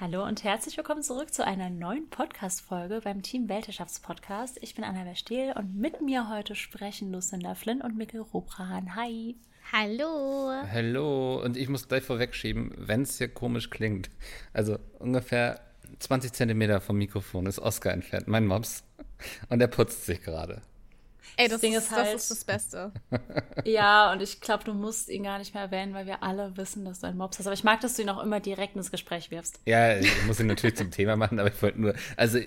Hallo und herzlich willkommen zurück zu einer neuen Podcast-Folge beim Team Weltherrschaftspodcast. Ich bin Anna Verstehl und mit mir heute sprechen Lucinda Flynn und Mikkel Robran. Hi. Hallo. Hallo. Und ich muss gleich vorwegschieben, wenn es hier komisch klingt. Also ungefähr 20 Zentimeter vom Mikrofon ist Oscar entfernt, mein Mops. Und er putzt sich gerade. Ey, das, das Ding ist, ist halt, das ist das Beste. ja, und ich glaube, du musst ihn gar nicht mehr erwähnen, weil wir alle wissen, dass du einen Mops hast. Aber ich mag, dass du ihn auch immer direkt ins Gespräch wirfst. Ja, ich muss ihn natürlich zum Thema machen, aber ich wollte nur, also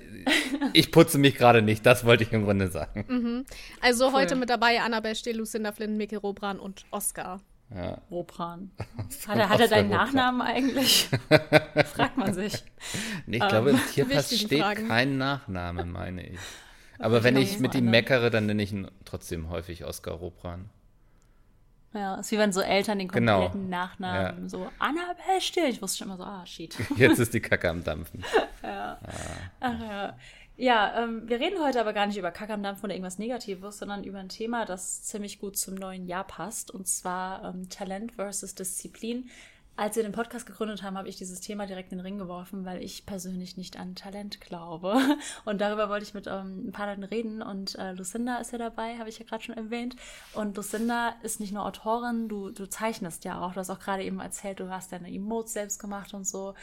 ich putze mich gerade nicht, das wollte ich im Grunde sagen. Mhm. Also cool. heute mit dabei Annabelle Stehl, Lucinda Flynn, Mickey Robran und Oscar. Ja. Robran. Hat er, hat er deinen Nachnamen eigentlich? Fragt man sich. Nee, ich glaube, im ähm, Tierpass steht Fragen. kein Nachname, meine ich. Aber wenn ich mit ihm meckere, dann nenne ich ihn trotzdem häufig Oskar Robran. Ja, ist wie wenn so Eltern den genau. kompletten genau. Nachnamen ja. so Annabelle still. Ich wusste schon immer so, ah, shit. Jetzt ist die Kacke am Dampfen. ja. Ah. Ach ja. Ja, ähm, wir reden heute aber gar nicht über Kacke am Dampfen oder irgendwas Negatives, sondern über ein Thema, das ziemlich gut zum neuen Jahr passt. Und zwar ähm, Talent versus Disziplin. Als wir den Podcast gegründet haben, habe ich dieses Thema direkt in den Ring geworfen, weil ich persönlich nicht an Talent glaube. Und darüber wollte ich mit ähm, ein paar Leuten reden. Und äh, Lucinda ist ja dabei, habe ich ja gerade schon erwähnt. Und Lucinda ist nicht nur Autorin, du, du zeichnest ja auch. Du hast auch gerade eben erzählt, du hast deine Emotes selbst gemacht und so.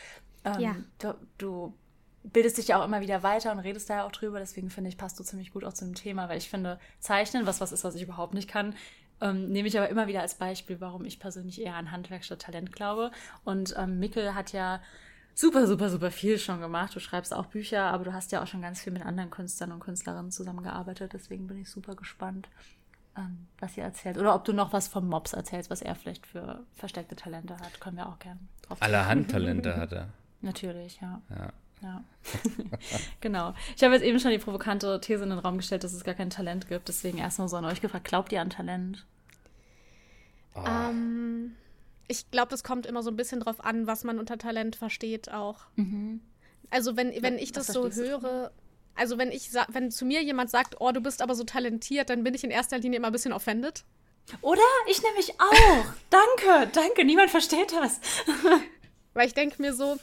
Ähm, ja. Du, du bildest dich ja auch immer wieder weiter und redest da ja auch drüber. Deswegen finde ich, passt du ziemlich gut auch zu dem Thema, weil ich finde, Zeichnen, was was ist, was ich überhaupt nicht kann, ähm, nehme ich aber immer wieder als Beispiel, warum ich persönlich eher an Handwerk statt Talent glaube. Und ähm, Mikkel hat ja super, super, super viel schon gemacht. Du schreibst auch Bücher, aber du hast ja auch schon ganz viel mit anderen Künstlern und Künstlerinnen zusammengearbeitet. Deswegen bin ich super gespannt, ähm, was ihr erzählt. Oder ob du noch was vom Mops erzählst, was er vielleicht für versteckte Talente hat. Können wir auch gerne drauf Allerhand Talente hat er. Natürlich, ja. Ja. Ja, genau. Ich habe jetzt eben schon die provokante These in den Raum gestellt, dass es gar kein Talent gibt. Deswegen erstmal so an euch gefragt, glaubt ihr an Talent? Oh. Ähm, ich glaube, das kommt immer so ein bisschen drauf an, was man unter Talent versteht auch. Mhm. Also wenn, wenn ich das so höre, also wenn ich wenn zu mir jemand sagt, oh, du bist aber so talentiert, dann bin ich in erster Linie immer ein bisschen offended. Oder? Ich nämlich auch. danke, danke, niemand versteht das. Weil ich denke mir so,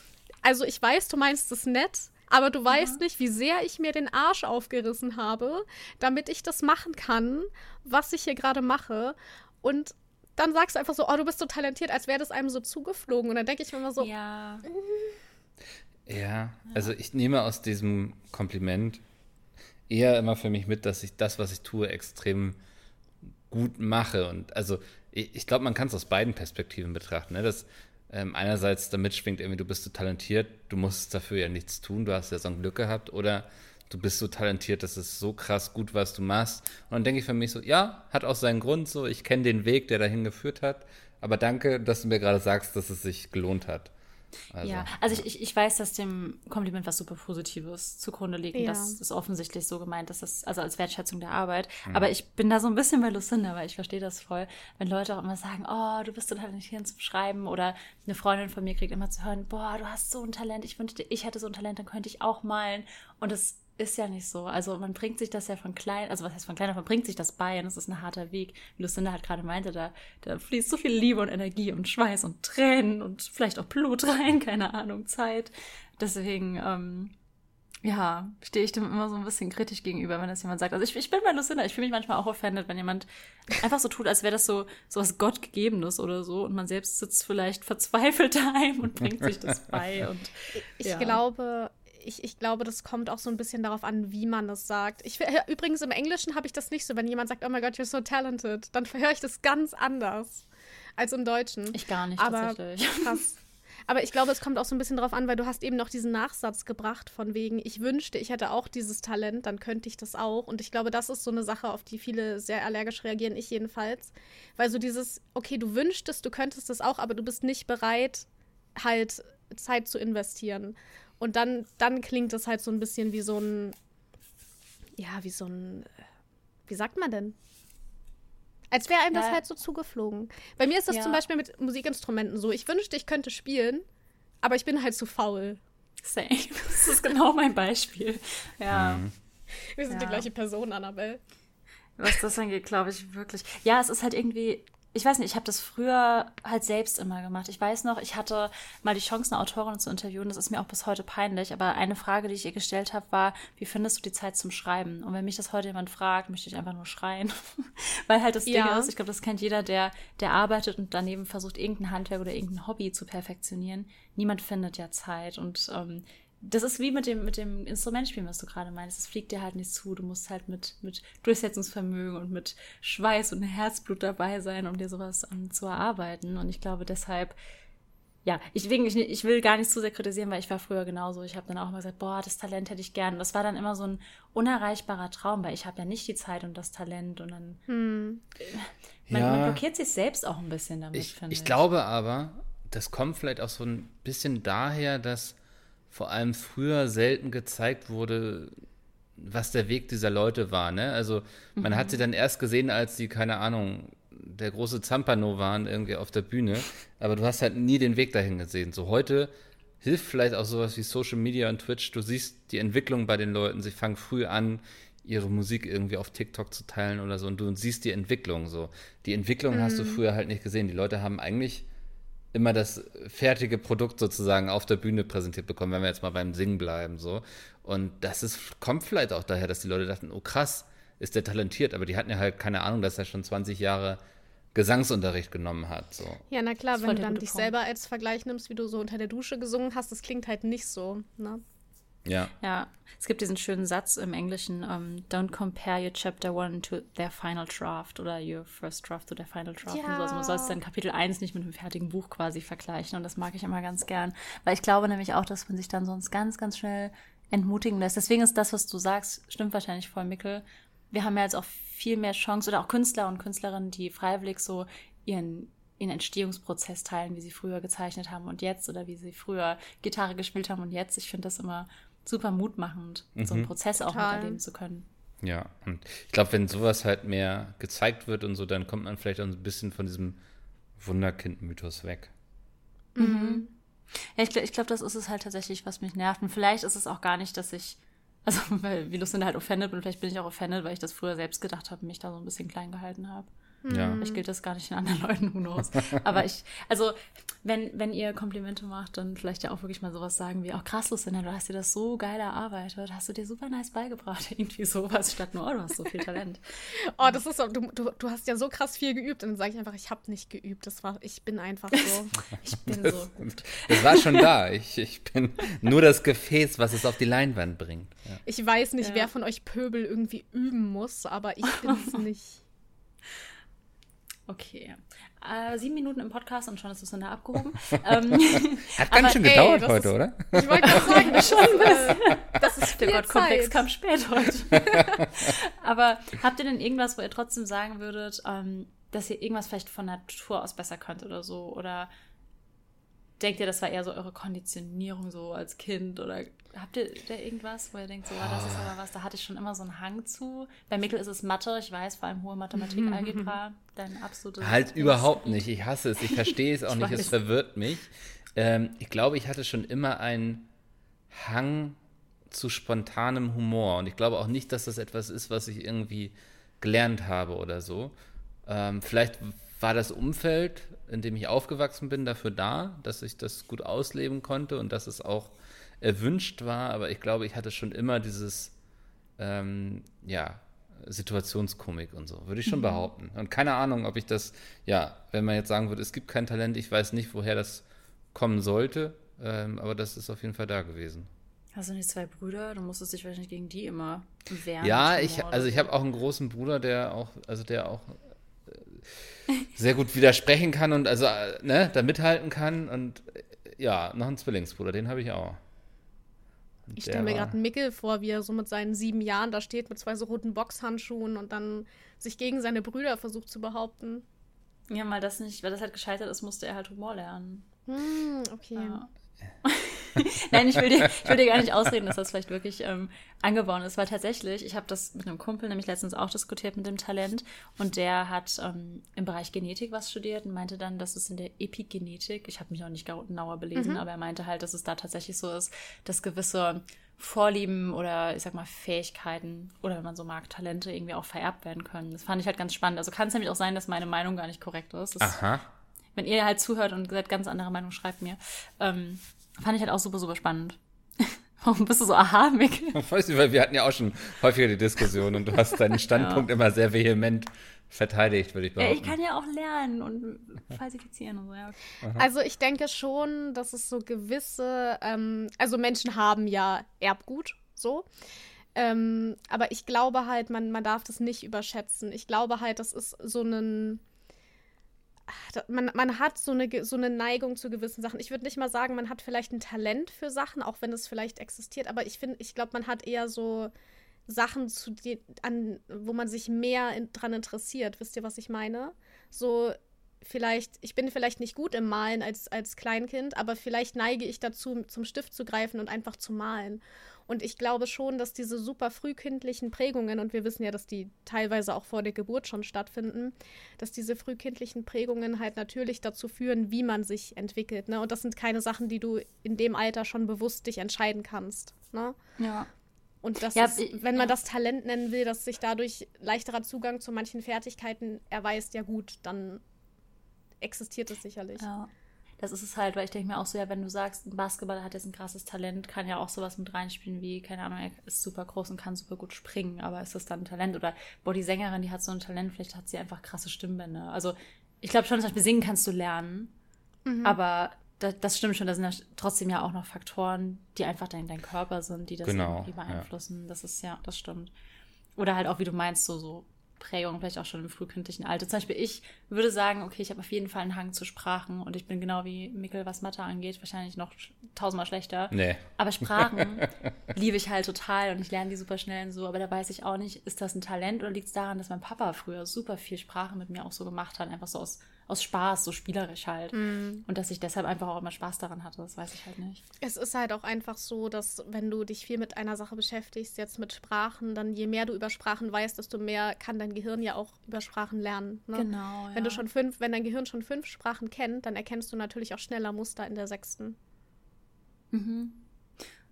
also ich weiß, du meinst es nett, aber du weißt ja. nicht, wie sehr ich mir den Arsch aufgerissen habe, damit ich das machen kann, was ich hier gerade mache. Und dann sagst du einfach so, oh, du bist so talentiert, als wäre das einem so zugeflogen. Und dann denke ich mir immer so, ja. Ja, also ich nehme aus diesem Kompliment eher immer für mich mit, dass ich das, was ich tue, extrem gut mache. Und also ich, ich glaube, man kann es aus beiden Perspektiven betrachten. Ne? Das, ähm, einerseits damit schwingt irgendwie, du bist so talentiert, du musst dafür ja nichts tun, du hast ja so ein Glück gehabt, oder du bist so talentiert, das ist so krass gut, was du machst. Und dann denke ich für mich so, ja, hat auch seinen Grund so, ich kenne den Weg, der dahin geführt hat, aber danke, dass du mir gerade sagst, dass es sich gelohnt hat. Also, ja, also ja. Ich, ich weiß, dass dem Kompliment was super Positives zugrunde liegt. Ja. Und das ist offensichtlich so gemeint, dass das, also als Wertschätzung der Arbeit. Mhm. Aber ich bin da so ein bisschen bei Lucinda, weil ich verstehe das voll, wenn Leute auch immer sagen, oh, du bist total talentiert zum Schreiben. Oder eine Freundin von mir kriegt immer zu hören, boah, du hast so ein Talent, ich wünschte, ich hätte so ein Talent, dann könnte ich auch malen. Und das ist ja nicht so. Also man bringt sich das ja von klein, also was heißt von klein man bringt sich das bei und es ist ein harter Weg. Wie Lucinda halt gerade meinte, da, da fließt so viel Liebe und Energie und Schweiß und Tränen und vielleicht auch Blut rein, keine Ahnung, Zeit. Deswegen, ähm, ja, stehe ich dem immer so ein bisschen kritisch gegenüber, wenn das jemand sagt. Also ich, ich bin bei Lucinda, ich fühle mich manchmal auch offended, wenn jemand einfach so tut, als wäre das so, so was Gottgegebenes oder so und man selbst sitzt vielleicht verzweifelt daheim und bringt sich das bei. Und, ich ja. glaube, ich, ich glaube, das kommt auch so ein bisschen darauf an, wie man das sagt. Ich, übrigens, im Englischen habe ich das nicht so. Wenn jemand sagt, oh my God, you're so talented, dann höre ich das ganz anders als im Deutschen. Ich gar nicht, Aber tatsächlich. Krass. Aber ich glaube, es kommt auch so ein bisschen darauf an, weil du hast eben noch diesen Nachsatz gebracht von wegen, ich wünschte, ich hätte auch dieses Talent, dann könnte ich das auch. Und ich glaube, das ist so eine Sache, auf die viele sehr allergisch reagieren, ich jedenfalls. Weil so dieses, okay, du wünschtest, du könntest das auch, aber du bist nicht bereit, halt Zeit zu investieren. Und dann, dann klingt das halt so ein bisschen wie so ein, ja, wie so ein, wie sagt man denn? Als wäre einem ja. das halt so zugeflogen. Bei mir ist das ja. zum Beispiel mit Musikinstrumenten so. Ich wünschte, ich könnte spielen, aber ich bin halt zu faul. Same. Das ist genau mein Beispiel. Ja. Mhm. Wir sind ja. die gleiche Person, Annabelle. Was das angeht, glaube ich wirklich. Ja, es ist halt irgendwie, ich weiß nicht, ich habe das früher halt selbst immer gemacht. Ich weiß noch, ich hatte mal die Chance, eine Autorin zu interviewen. Das ist mir auch bis heute peinlich. Aber eine Frage, die ich ihr gestellt habe, war, wie findest du die Zeit zum Schreiben? Und wenn mich das heute jemand fragt, möchte ich einfach nur schreien. Weil halt das ja. Ding ist, ich glaube, das kennt jeder, der, der arbeitet und daneben versucht, irgendein Handwerk oder irgendein Hobby zu perfektionieren. Niemand findet ja Zeit. Und ähm, das ist wie mit dem, mit dem Instrumentspielen, was du gerade meinst. Es fliegt dir halt nicht zu. Du musst halt mit, mit Durchsetzungsvermögen und mit Schweiß und Herzblut dabei sein, um dir sowas um, zu erarbeiten. Und ich glaube deshalb, ja, ich, ich, ich will gar nicht zu sehr kritisieren, weil ich war früher genauso. Ich habe dann auch immer gesagt, boah, das Talent hätte ich gern. Und das war dann immer so ein unerreichbarer Traum, weil ich habe ja nicht die Zeit und das Talent und dann hm. man, ja, man, blockiert sich selbst auch ein bisschen damit, ich, finde ich. Ich glaube aber, das kommt vielleicht auch so ein bisschen daher, dass vor allem früher selten gezeigt wurde, was der Weg dieser Leute war. Ne? Also man mhm. hat sie dann erst gesehen, als sie, keine Ahnung, der große Zampano waren irgendwie auf der Bühne. Aber du hast halt nie den Weg dahin gesehen. So heute hilft vielleicht auch sowas wie Social Media und Twitch. Du siehst die Entwicklung bei den Leuten. Sie fangen früh an, ihre Musik irgendwie auf TikTok zu teilen oder so. Und du siehst die Entwicklung so. Die Entwicklung mhm. hast du mhm. früher halt nicht gesehen. Die Leute haben eigentlich immer das fertige Produkt sozusagen auf der Bühne präsentiert bekommen, wenn wir jetzt mal beim Singen bleiben. so. Und das ist, kommt vielleicht auch daher, dass die Leute dachten, oh krass, ist der talentiert, aber die hatten ja halt keine Ahnung, dass er schon 20 Jahre Gesangsunterricht genommen hat. So. Ja, na klar, wenn du dann dich Punkt. selber als Vergleich nimmst, wie du so unter der Dusche gesungen hast, das klingt halt nicht so. Ne? Ja. Ja, es gibt diesen schönen Satz im Englischen: um, Don't compare your chapter one to their final draft oder your first draft to their final draft. Ja. So. Also man soll es dann Kapitel 1 nicht mit einem fertigen Buch quasi vergleichen. Und das mag ich immer ganz gern. Weil ich glaube nämlich auch, dass man sich dann sonst ganz, ganz schnell entmutigen lässt. Deswegen ist das, was du sagst, stimmt wahrscheinlich voll, Mickel. Wir haben ja jetzt auch viel mehr Chance oder auch Künstler und Künstlerinnen, die freiwillig so ihren ihren Entstehungsprozess teilen, wie sie früher gezeichnet haben und jetzt oder wie sie früher Gitarre gespielt haben und jetzt. Ich finde das immer super mutmachend, mhm. so einen mhm. Prozess auch Total. miterleben zu können. Ja, und ich glaube, wenn sowas halt mehr gezeigt wird und so, dann kommt man vielleicht auch ein bisschen von diesem Wunderkind-Mythos weg. Mhm. Ja, ich, ich glaube, das ist es halt tatsächlich, was mich nervt. Und vielleicht ist es auch gar nicht, dass ich, also weil wie Lucinda halt offended bin, vielleicht bin ich auch offended, weil ich das früher selbst gedacht habe, mich da so ein bisschen klein gehalten habe. Ja. Vielleicht gilt das gar nicht in anderen Leuten, who knows. Aber ich, also, wenn, wenn ihr Komplimente macht, dann vielleicht ja auch wirklich mal sowas sagen wie, auch oh, krass, Lucinda, du hast dir das so geil erarbeitet, hast du dir super nice beigebracht, irgendwie sowas, statt nur, oh, du hast so viel Talent. oh, das ist so, du, du, du hast ja so krass viel geübt und dann sage ich einfach, ich habe nicht geübt, das war, ich bin einfach so, ich bin das, so gut. Das war schon da, ich, ich bin nur das Gefäß, was es auf die Leinwand bringt. Ja. Ich weiß nicht, ja. wer von euch Pöbel irgendwie üben muss, aber ich bin es nicht. Okay. Äh, sieben Minuten im Podcast und schon ist es dann da abgehoben. ähm, Hat ganz schön gedauert ey, heute, ist, oder? Ich wollte gerade sagen, das, schon, äh, das ist Der Wortkomplex kam spät heute. aber habt ihr denn irgendwas, wo ihr trotzdem sagen würdet, ähm, dass ihr irgendwas vielleicht von Natur aus besser könnt oder so? Oder denkt ihr, das war eher so eure Konditionierung so als Kind? Oder habt ihr da irgendwas, wo ihr denkt, so, oh, das ist aber was, da hatte ich schon immer so einen Hang zu? Bei Mikkel ist es Mathe, ich weiß, vor allem hohe Mathematik, Algebra, dein absolutes. Halt überhaupt nicht. Ich hasse es, ich verstehe es auch nicht, weiß. es verwirrt mich. Ähm, ich glaube, ich hatte schon immer einen Hang zu spontanem Humor. Und ich glaube auch nicht, dass das etwas ist, was ich irgendwie gelernt habe oder so. Ähm, vielleicht war das Umfeld, in dem ich aufgewachsen bin, dafür da, dass ich das gut ausleben konnte und dass es auch erwünscht war. Aber ich glaube, ich hatte schon immer dieses, ähm, ja, Situationskomik und so, würde ich schon mhm. behaupten. Und keine Ahnung, ob ich das, ja, wenn man jetzt sagen würde, es gibt kein Talent, ich weiß nicht, woher das kommen sollte, ähm, aber das ist auf jeden Fall da gewesen. Hast du nicht zwei Brüder? Du musstest dich wahrscheinlich gegen die immer wehren. Ja, ich, also ich habe auch einen großen Bruder, der auch, also der auch sehr gut widersprechen kann und also ne, da mithalten kann. Und ja, noch einen Zwillingsbruder, den habe ich auch. Und ich stelle mir gerade einen Mickel vor, wie er so mit seinen sieben Jahren da steht mit zwei so roten Boxhandschuhen und dann sich gegen seine Brüder versucht zu behaupten. Ja, mal das nicht, weil das halt gescheitert ist, musste er halt Humor lernen. Hm, okay. Ja. Nein, ich will, dir, ich will dir gar nicht ausreden, dass das vielleicht wirklich ähm, angebaut ist, weil tatsächlich, ich habe das mit einem Kumpel nämlich letztens auch diskutiert mit dem Talent und der hat ähm, im Bereich Genetik was studiert und meinte dann, dass es in der Epigenetik, ich habe mich auch nicht genauer belesen, mhm. aber er meinte halt, dass es da tatsächlich so ist, dass gewisse Vorlieben oder ich sag mal Fähigkeiten oder wenn man so mag, Talente irgendwie auch vererbt werden können. Das fand ich halt ganz spannend. Also kann es nämlich auch sein, dass meine Meinung gar nicht korrekt ist. Das, Aha. Wenn ihr halt zuhört und seid ganz anderer Meinung, schreibt mir. Ähm, fand ich halt auch super, super spannend. Warum bist du so aha, Mick? Ich weiß nicht, weil wir hatten ja auch schon häufiger die Diskussion und du hast deinen Standpunkt ja. immer sehr vehement verteidigt, würde ich behaupten. Ja, ich kann ja auch lernen und falsifizieren und so. Ja. Also ich denke schon, dass es so gewisse, ähm, also Menschen haben ja Erbgut, so. Ähm, aber ich glaube halt, man, man darf das nicht überschätzen. Ich glaube halt, das ist so ein man, man hat so eine, so eine Neigung zu gewissen Sachen. Ich würde nicht mal sagen, man hat vielleicht ein Talent für Sachen, auch wenn es vielleicht existiert, aber ich finde, ich glaube, man hat eher so Sachen, zu die, an, wo man sich mehr in, dran interessiert. Wisst ihr, was ich meine? So, vielleicht, ich bin vielleicht nicht gut im Malen als, als Kleinkind, aber vielleicht neige ich dazu, zum Stift zu greifen und einfach zu malen. Und ich glaube schon, dass diese super frühkindlichen Prägungen, und wir wissen ja, dass die teilweise auch vor der Geburt schon stattfinden, dass diese frühkindlichen Prägungen halt natürlich dazu führen, wie man sich entwickelt. Ne? Und das sind keine Sachen, die du in dem Alter schon bewusst dich entscheiden kannst. Ne? Ja. Und das ja, ist, wenn man ja. das Talent nennen will, dass sich dadurch leichterer Zugang zu manchen Fertigkeiten erweist, ja gut, dann existiert es sicherlich. Ja das ist es halt, weil ich denke mir auch so, ja, wenn du sagst, ein Basketballer hat jetzt ein krasses Talent, kann ja auch sowas mit reinspielen wie, keine Ahnung, er ist super groß und kann super gut springen, aber ist das dann ein Talent? Oder, boah, die Sängerin, die hat so ein Talent, vielleicht hat sie einfach krasse Stimmbänder. Also, ich glaube schon, zum Beispiel singen kannst du lernen, mhm. aber das, das, stimmt schon, da sind ja trotzdem ja auch noch Faktoren, die einfach dein, dein Körper sind, die das genau, irgendwie beeinflussen. Ja. Das ist ja, das stimmt. Oder halt auch, wie du meinst, so, so Prägung, vielleicht auch schon im frühkindlichen Alter. Zum Beispiel, ich würde sagen, okay, ich habe auf jeden Fall einen Hang zu Sprachen und ich bin genau wie Mikkel, was Mathe angeht, wahrscheinlich noch tausendmal schlechter. Nee. Aber Sprachen liebe ich halt total und ich lerne die super schnell und so. Aber da weiß ich auch nicht, ist das ein Talent oder liegt es daran, dass mein Papa früher super viel Sprache mit mir auch so gemacht hat, einfach so aus aus Spaß, so spielerisch halt. Mm. Und dass ich deshalb einfach auch immer Spaß daran hatte, das weiß ich halt nicht. Es ist halt auch einfach so, dass wenn du dich viel mit einer Sache beschäftigst, jetzt mit Sprachen, dann je mehr du über Sprachen weißt, desto mehr kann dein Gehirn ja auch über Sprachen lernen. Ne? Genau. Wenn ja. du schon fünf, wenn dein Gehirn schon fünf Sprachen kennt, dann erkennst du natürlich auch schneller Muster in der sechsten. Mhm.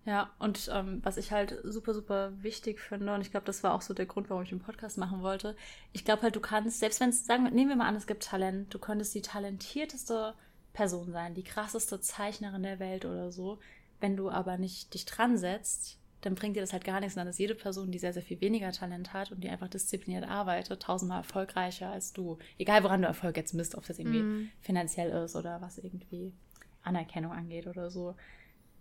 Ja, und ähm, was ich halt super, super wichtig finde, und ich glaube, das war auch so der Grund, warum ich den Podcast machen wollte. Ich glaube halt, du kannst, selbst wenn es, sagen nehmen wir mal an, es gibt Talent, du könntest die talentierteste Person sein, die krasseste Zeichnerin der Welt oder so. Wenn du aber nicht dich dran setzt, dann bringt dir das halt gar nichts. Und dann ist jede Person, die sehr, sehr viel weniger Talent hat und die einfach diszipliniert arbeitet, tausendmal erfolgreicher als du. Egal, woran du Erfolg jetzt misst, ob das irgendwie mm. finanziell ist oder was irgendwie Anerkennung angeht oder so.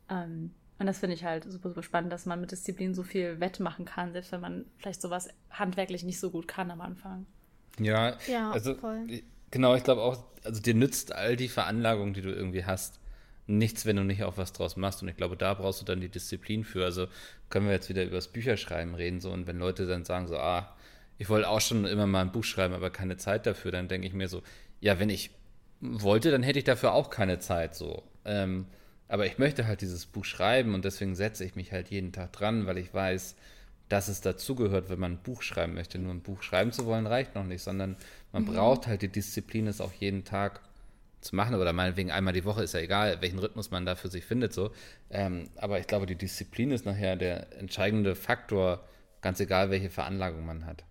Ähm, und das finde ich halt super, super spannend, dass man mit Disziplin so viel wettmachen kann, selbst wenn man vielleicht sowas handwerklich nicht so gut kann am Anfang. Ja, ja also voll. genau, ich glaube auch, also dir nützt all die Veranlagung, die du irgendwie hast, nichts, wenn du nicht auch was draus machst. Und ich glaube, da brauchst du dann die Disziplin für. Also können wir jetzt wieder über das Bücherschreiben reden. So, und wenn Leute dann sagen, so, ah, ich wollte auch schon immer mal ein Buch schreiben, aber keine Zeit dafür, dann denke ich mir so, ja, wenn ich wollte, dann hätte ich dafür auch keine Zeit. So. Ähm, aber ich möchte halt dieses Buch schreiben und deswegen setze ich mich halt jeden Tag dran, weil ich weiß, dass es dazugehört, wenn man ein Buch schreiben möchte. Nur ein Buch schreiben zu wollen reicht noch nicht, sondern man mhm. braucht halt die Disziplin, es auch jeden Tag zu machen. Oder meinetwegen einmal die Woche ist ja egal, welchen Rhythmus man da für sich findet. So. Ähm, aber ich glaube, die Disziplin ist nachher der entscheidende Faktor, ganz egal, welche Veranlagung man hat.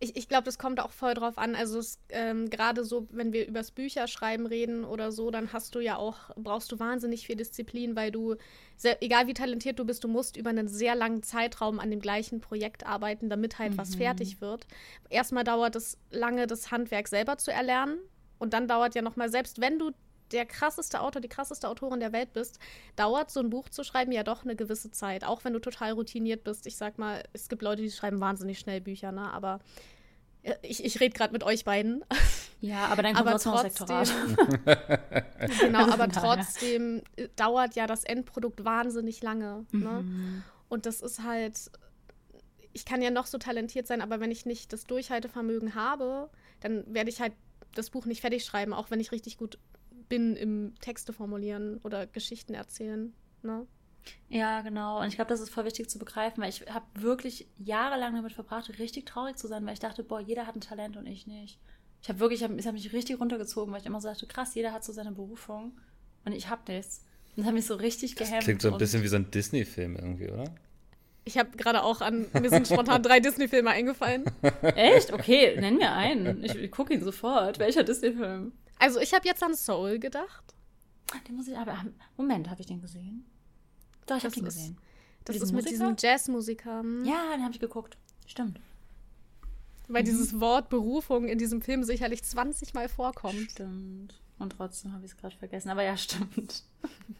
Ich, ich glaube, das kommt auch voll drauf an. Also ähm, gerade so, wenn wir übers Bücherschreiben reden oder so, dann hast du ja auch, brauchst du wahnsinnig viel Disziplin, weil du, sehr, egal wie talentiert du bist, du musst über einen sehr langen Zeitraum an dem gleichen Projekt arbeiten, damit halt mhm. was fertig wird. Erstmal dauert es lange, das Handwerk selber zu erlernen. Und dann dauert ja nochmal, selbst wenn du der krasseste Autor, die krasseste Autorin der Welt bist, dauert so ein Buch zu schreiben ja doch eine gewisse Zeit. Auch wenn du total routiniert bist. Ich sag mal, es gibt Leute, die schreiben wahnsinnig schnell Bücher, ne? Aber ich, ich rede gerade mit euch beiden. Ja, aber dann kommt aber trotzdem, genau, aber trotzdem äh, dauert ja das Endprodukt wahnsinnig lange. Ne? Mhm. Und das ist halt, ich kann ja noch so talentiert sein, aber wenn ich nicht das Durchhaltevermögen habe, dann werde ich halt das Buch nicht fertig schreiben, auch wenn ich richtig gut bin im Texte formulieren oder Geschichten erzählen. Ne? Ja, genau. Und ich glaube, das ist voll wichtig zu begreifen, weil ich habe wirklich jahrelang damit verbracht, richtig traurig zu sein, weil ich dachte, boah, jeder hat ein Talent und ich nicht. Ich habe wirklich, ich habe hab mich richtig runtergezogen, weil ich immer so dachte, krass, jeder hat so seine Berufung und ich habe nichts. Das hat mich so richtig gehemmt. Das klingt so ein bisschen wie so ein Disney-Film irgendwie, oder? Ich habe gerade auch an, mir sind spontan drei Disney-Filme eingefallen. Echt? Okay, nenn mir einen. Ich, ich gucke ihn sofort. Welcher Disney-Film? Also ich habe jetzt an Soul gedacht. Den muss ich aber. Moment, habe ich den gesehen? Doch, ich habe den gesehen. Das ist mit diesem Jazzmusiker. Ja, den habe ich geguckt. Stimmt. Weil mhm. dieses Wort Berufung in diesem Film sicherlich 20 Mal vorkommt. Stimmt. Und trotzdem habe ich es gerade vergessen. Aber ja, stimmt.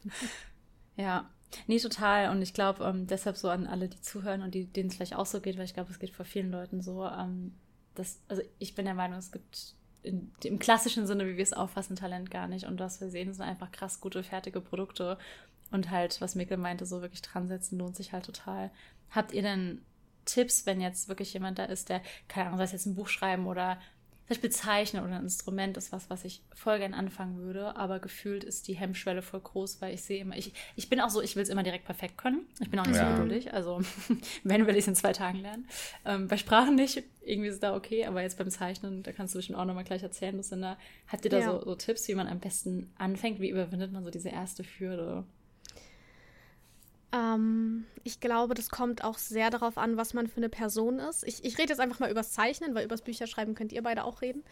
ja. Nee, total. Und ich glaube, ähm, deshalb so an alle, die zuhören und die, denen es vielleicht auch so geht, weil ich glaube, es geht vor vielen Leuten so, ähm, dass, also ich bin der Meinung, es gibt in, im klassischen Sinne, wie wir es auffassen, Talent gar nicht. Und was wir sehen, sind einfach krass gute, fertige Produkte. Und halt, was Mikkel meinte, so wirklich dran setzen, lohnt sich halt total. Habt ihr denn Tipps, wenn jetzt wirklich jemand da ist, der, keine Ahnung, sei es jetzt ein Buch schreiben oder zum Beispiel Zeichnen oder ein Instrument ist was, was ich voll gern anfangen würde, aber gefühlt ist die Hemmschwelle voll groß, weil ich sehe immer, ich, ich bin auch so, ich will es immer direkt perfekt können. Ich bin auch nicht ja. so geduldig, also wenn will ich es in zwei Tagen lernen. Ähm, bei Sprachen nicht, irgendwie ist es da okay, aber jetzt beim Zeichnen, da kannst du bestimmt auch nochmal gleich erzählen, Lucinda. Habt ihr da ja. so, so Tipps, wie man am besten anfängt? Wie überwindet man so diese erste Hürde? Ähm, ich glaube, das kommt auch sehr darauf an, was man für eine Person ist. Ich, ich rede jetzt einfach mal übers Zeichnen, weil übers Bücherschreiben könnt ihr beide auch reden.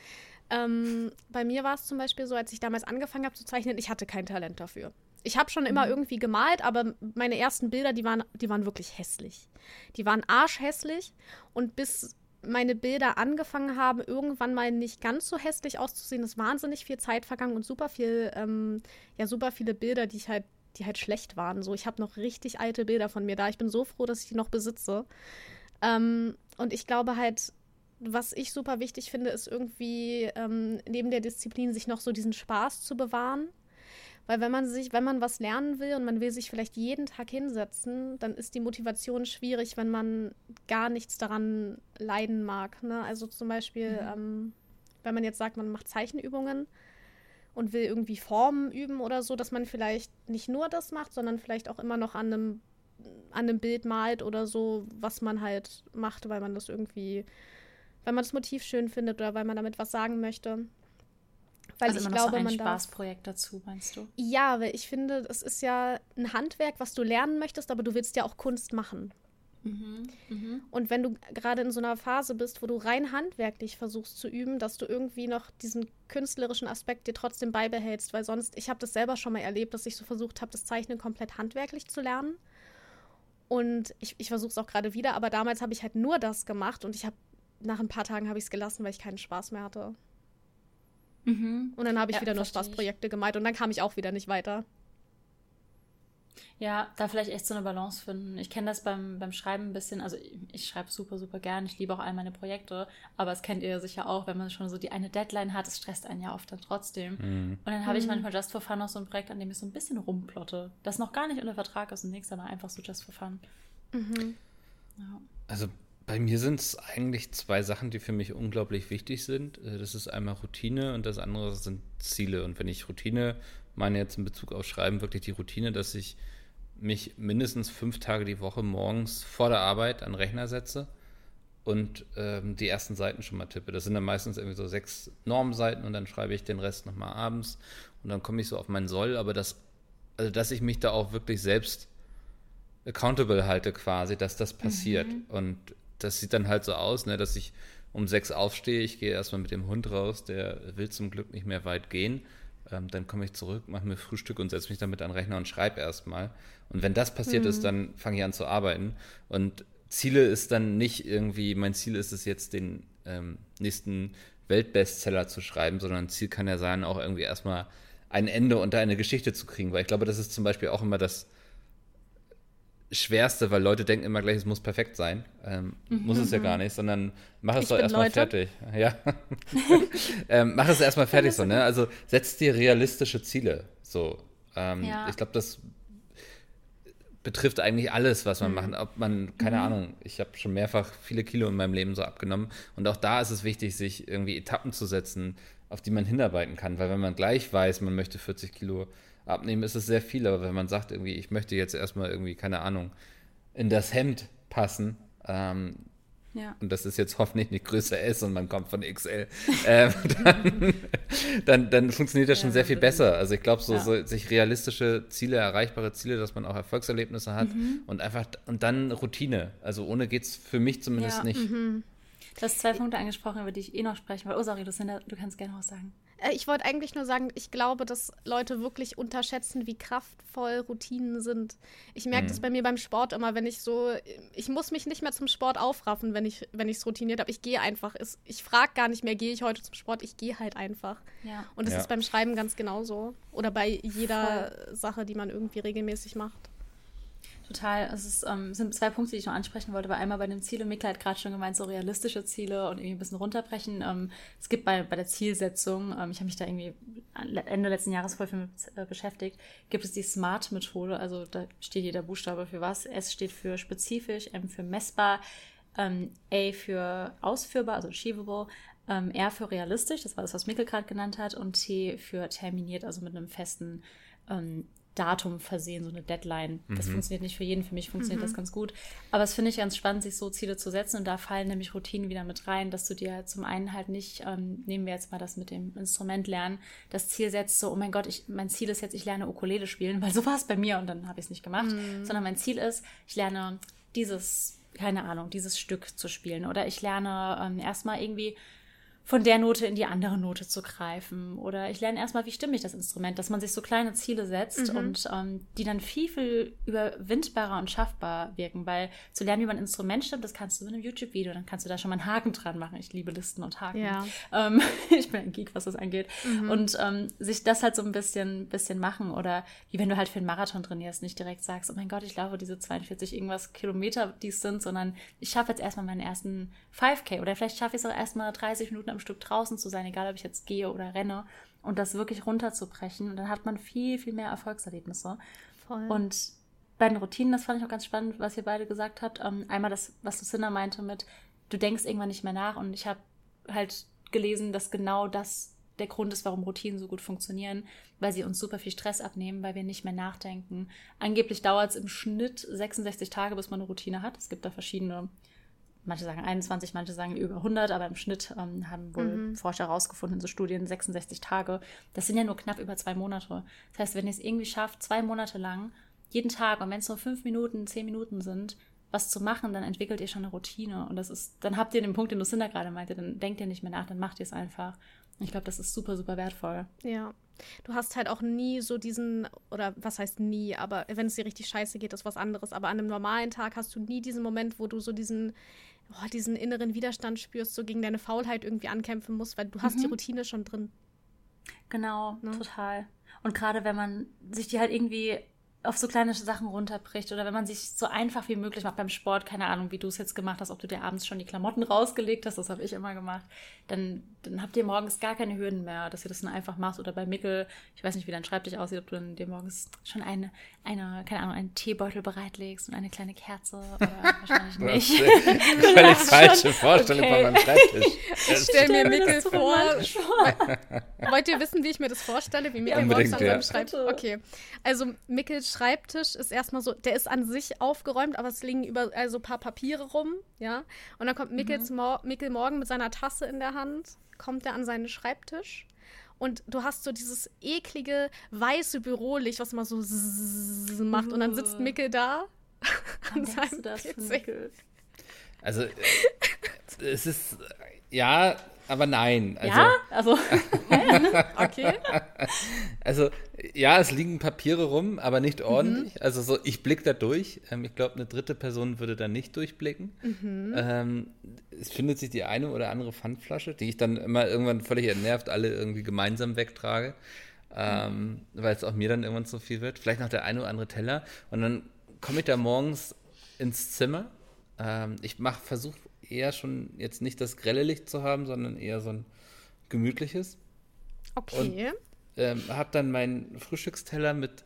Ähm, bei mir war es zum Beispiel so, als ich damals angefangen habe zu zeichnen, ich hatte kein Talent dafür. Ich habe schon immer mhm. irgendwie gemalt, aber meine ersten Bilder, die waren, die waren wirklich hässlich. Die waren arschhässlich und bis meine Bilder angefangen haben, irgendwann mal nicht ganz so hässlich auszusehen, ist wahnsinnig viel Zeit vergangen und super viel, ähm, ja, super viele Bilder, die ich halt die halt schlecht waren. So, ich habe noch richtig alte Bilder von mir da. Ich bin so froh, dass ich die noch besitze. Ähm, und ich glaube halt, was ich super wichtig finde, ist irgendwie ähm, neben der Disziplin sich noch so diesen Spaß zu bewahren. Weil wenn man sich, wenn man was lernen will und man will sich vielleicht jeden Tag hinsetzen, dann ist die Motivation schwierig, wenn man gar nichts daran leiden mag. Ne? Also zum Beispiel, mhm. ähm, wenn man jetzt sagt, man macht Zeichenübungen, und will irgendwie Formen üben oder so, dass man vielleicht nicht nur das macht, sondern vielleicht auch immer noch an einem, an einem Bild malt oder so, was man halt macht, weil man das irgendwie, weil man das Motiv schön findet oder weil man damit was sagen möchte. Weil also ich immer glaube, so ein man Spaßprojekt dazu, meinst du? Ja, weil ich finde, es ist ja ein Handwerk, was du lernen möchtest, aber du willst ja auch Kunst machen. Mhm, mhm, Und wenn du gerade in so einer Phase bist, wo du rein handwerklich versuchst zu üben, dass du irgendwie noch diesen künstlerischen Aspekt dir trotzdem beibehältst, weil sonst, ich habe das selber schon mal erlebt, dass ich so versucht habe, das Zeichnen komplett handwerklich zu lernen. Und ich, ich versuche es auch gerade wieder, aber damals habe ich halt nur das gemacht und ich habe nach ein paar Tagen habe ich es gelassen, weil ich keinen Spaß mehr hatte. Mhm. Und dann habe ich ja, wieder nur Spaßprojekte gemalt und dann kam ich auch wieder nicht weiter. Ja, da vielleicht echt so eine Balance finden. Ich kenne das beim, beim Schreiben ein bisschen. Also ich, ich schreibe super, super gern. Ich liebe auch all meine Projekte. Aber es kennt ihr sicher auch, wenn man schon so die eine Deadline hat, es stresst einen ja oft dann trotzdem. Mhm. Und dann habe ich mhm. manchmal Just for Fun noch so ein Projekt, an dem ich so ein bisschen rumplotte. Das noch gar nicht unter Vertrag ist und nichts, sondern einfach so Just for Fun. Mhm. Ja. Also bei mir sind es eigentlich zwei Sachen, die für mich unglaublich wichtig sind. Äh, das ist einmal Routine und das andere sind Ziele. Und wenn ich Routine meine jetzt in Bezug auf Schreiben wirklich die Routine, dass ich mich mindestens fünf Tage die Woche morgens vor der Arbeit an den Rechner setze und ähm, die ersten Seiten schon mal tippe. Das sind dann meistens irgendwie so sechs Normseiten und dann schreibe ich den Rest nochmal abends und dann komme ich so auf meinen Soll, aber das, also dass ich mich da auch wirklich selbst accountable halte quasi, dass das passiert. Mhm. Und das sieht dann halt so aus, ne, dass ich um sechs aufstehe, ich gehe erstmal mit dem Hund raus, der will zum Glück nicht mehr weit gehen ähm, dann komme ich zurück, mache mir Frühstück und setze mich damit an den Rechner und schreibe erstmal. Und wenn das passiert mhm. ist, dann fange ich an zu arbeiten. Und Ziele ist dann nicht irgendwie, mein Ziel ist es jetzt, den ähm, nächsten Weltbestseller zu schreiben, sondern Ziel kann ja sein, auch irgendwie erstmal ein Ende unter eine Geschichte zu kriegen. Weil ich glaube, das ist zum Beispiel auch immer das Schwerste, weil Leute denken immer gleich, es muss perfekt sein. Ähm, mhm. Muss es ja gar nicht, sondern mach es ich doch erstmal fertig. Ja. ähm, mach es erstmal fertig so, ne? Also setz dir realistische Ziele. So. Ähm, ja. Ich glaube, das betrifft eigentlich alles, was man mhm. macht. Ob man, keine mhm. Ahnung, ich habe schon mehrfach viele Kilo in meinem Leben so abgenommen. Und auch da ist es wichtig, sich irgendwie Etappen zu setzen, auf die man hinarbeiten kann. Weil wenn man gleich weiß, man möchte 40 Kilo abnehmen ist es sehr viel, aber wenn man sagt, irgendwie, ich möchte jetzt erstmal irgendwie, keine Ahnung, in das Hemd passen, ähm, ja. und das ist jetzt hoffentlich nicht größer S und man kommt von XL, ähm, dann, dann, dann, funktioniert das schon ja, sehr viel besser. Also ich glaube, so, so, sich realistische Ziele, erreichbare Ziele, dass man auch Erfolgserlebnisse hat mhm. und einfach und dann Routine. Also ohne geht es für mich zumindest nicht. Mhm. Du hast zwei Punkte angesprochen, über die ich eh noch sprechen will. Oh, sorry, Lucinda, du kannst gerne was sagen. Äh, ich wollte eigentlich nur sagen, ich glaube, dass Leute wirklich unterschätzen, wie kraftvoll Routinen sind. Ich merke mhm. das bei mir beim Sport immer, wenn ich so, ich muss mich nicht mehr zum Sport aufraffen, wenn ich wenn es routiniert habe. Ich gehe einfach. Ich frage gar nicht mehr, gehe ich heute zum Sport? Ich gehe halt einfach. Ja. Und das ja. ist beim Schreiben ganz genauso. Oder bei jeder Voll. Sache, die man irgendwie regelmäßig macht. Total. Es ist, ähm, sind zwei Punkte, die ich noch ansprechen wollte. Weil einmal bei dem Ziel, und Mikla hat gerade schon gemeint, so realistische Ziele und irgendwie ein bisschen runterbrechen. Ähm, es gibt bei, bei der Zielsetzung, ähm, ich habe mich da irgendwie Ende letzten Jahres voll viel mit äh, beschäftigt, gibt es die SMART-Methode. Also da steht jeder Buchstabe für was. S steht für spezifisch, M für messbar, ähm, A für ausführbar, also achievable, ähm, R für realistisch, das war das, was Mikkel gerade genannt hat, und T für terminiert, also mit einem festen ähm, Datum versehen, so eine Deadline. Das mhm. funktioniert nicht für jeden, für mich funktioniert mhm. das ganz gut. Aber es finde ich ganz spannend, sich so Ziele zu setzen und da fallen nämlich Routinen wieder mit rein, dass du dir zum einen halt nicht, ähm, nehmen wir jetzt mal das mit dem Instrument lernen, das Ziel setzt so, oh mein Gott, ich, mein Ziel ist jetzt, ich lerne Ukulele spielen, weil so war es bei mir und dann habe ich es nicht gemacht, mhm. sondern mein Ziel ist, ich lerne dieses, keine Ahnung, dieses Stück zu spielen oder ich lerne ähm, erstmal irgendwie von der Note in die andere Note zu greifen. Oder ich lerne erstmal, wie stimme ich das Instrument, dass man sich so kleine Ziele setzt mhm. und ähm, die dann viel, viel überwindbarer und schaffbar wirken. Weil zu lernen, wie man ein Instrument stimmt, das kannst du in einem YouTube-Video, dann kannst du da schon mal einen Haken dran machen. Ich liebe Listen und Haken. Ja. Ähm, ich bin ein Geek, was das angeht. Mhm. Und ähm, sich das halt so ein bisschen, bisschen machen. Oder wie wenn du halt für einen Marathon trainierst, nicht direkt sagst, oh mein Gott, ich laufe diese 42 irgendwas Kilometer, die es sind, sondern ich schaffe jetzt erstmal meinen ersten 5K oder vielleicht schaffe ich es auch erstmal 30 Minuten am Stück draußen zu sein, egal ob ich jetzt gehe oder renne und das wirklich runterzubrechen. Und dann hat man viel, viel mehr Erfolgserlebnisse. Voll. Und bei den Routinen, das fand ich auch ganz spannend, was ihr beide gesagt habt. Ähm, einmal das, was Lucinda meinte mit, du denkst irgendwann nicht mehr nach. Und ich habe halt gelesen, dass genau das der Grund ist, warum Routinen so gut funktionieren, weil sie uns super viel Stress abnehmen, weil wir nicht mehr nachdenken. Angeblich dauert es im Schnitt 66 Tage, bis man eine Routine hat. Es gibt da verschiedene manche sagen 21, manche sagen über 100, aber im Schnitt ähm, haben wohl mhm. Forscher herausgefunden, so Studien 66 Tage. Das sind ja nur knapp über zwei Monate. Das heißt, wenn ihr es irgendwie schafft, zwei Monate lang, jeden Tag, und wenn es nur fünf Minuten, zehn Minuten sind, was zu machen, dann entwickelt ihr schon eine Routine. Und das ist, dann habt ihr den Punkt, den Lucinda gerade meinte, dann denkt ihr nicht mehr nach, dann macht ihr es einfach. Und ich glaube, das ist super, super wertvoll. Ja. Du hast halt auch nie so diesen, oder was heißt nie, aber wenn es dir richtig scheiße geht, ist was anderes. Aber an einem normalen Tag hast du nie diesen Moment, wo du so diesen, oh, diesen inneren Widerstand spürst, so gegen deine Faulheit irgendwie ankämpfen musst, weil du hast die mhm. Routine schon drin. Genau, ne? total. Und gerade wenn man sich die halt irgendwie auf so kleine Sachen runterbricht oder wenn man sich so einfach wie möglich macht beim Sport, keine Ahnung, wie du es jetzt gemacht hast, ob du dir abends schon die Klamotten rausgelegt hast, das habe ich immer gemacht, dann, dann habt ihr morgens gar keine Hürden mehr, dass ihr das dann einfach macht oder bei Mickel, ich weiß nicht, wie dein Schreibtisch aussieht, ob du dann dir morgens schon eine, eine keine Ahnung, einen Teebeutel bereitlegst und eine kleine Kerze oder wahrscheinlich nicht. Völlig falsche Vorstellung okay. von meinem Schreibtisch. Ich stelle mir Mickel vor. Wollt ihr wissen, wie ich mir das vorstelle, wie Mickel ja, morgens an seinem Schreibtisch? Okay, also Mickels Schreibtisch ist erstmal so, der ist an sich aufgeräumt, aber es liegen überall so ein paar Papiere rum, ja. Und dann kommt Mickels mhm. Mor Mickel morgen mit seiner Tasse in der Hand, kommt er an seinen Schreibtisch und du hast so dieses eklige weiße Bürolicht, was immer so macht und dann sitzt Mickel da an seinem PC. Also äh, es ist ja aber nein. Also, ja, also. okay. Also, ja, es liegen Papiere rum, aber nicht mhm. ordentlich. Mhm. Also, so, ich blicke da durch. Ähm, ich glaube, eine dritte Person würde da nicht durchblicken. Mhm. Ähm, es findet sich die eine oder andere Pfandflasche, die ich dann immer irgendwann völlig entnervt alle irgendwie gemeinsam wegtrage. Ähm, mhm. Weil es auch mir dann irgendwann zu viel wird. Vielleicht noch der eine oder andere Teller. Und dann komme ich da morgens ins Zimmer. Ähm, ich versuche eher schon jetzt nicht das grelle Licht zu haben, sondern eher so ein gemütliches. Okay. Und, ähm, habe dann meinen Frühstücksteller mit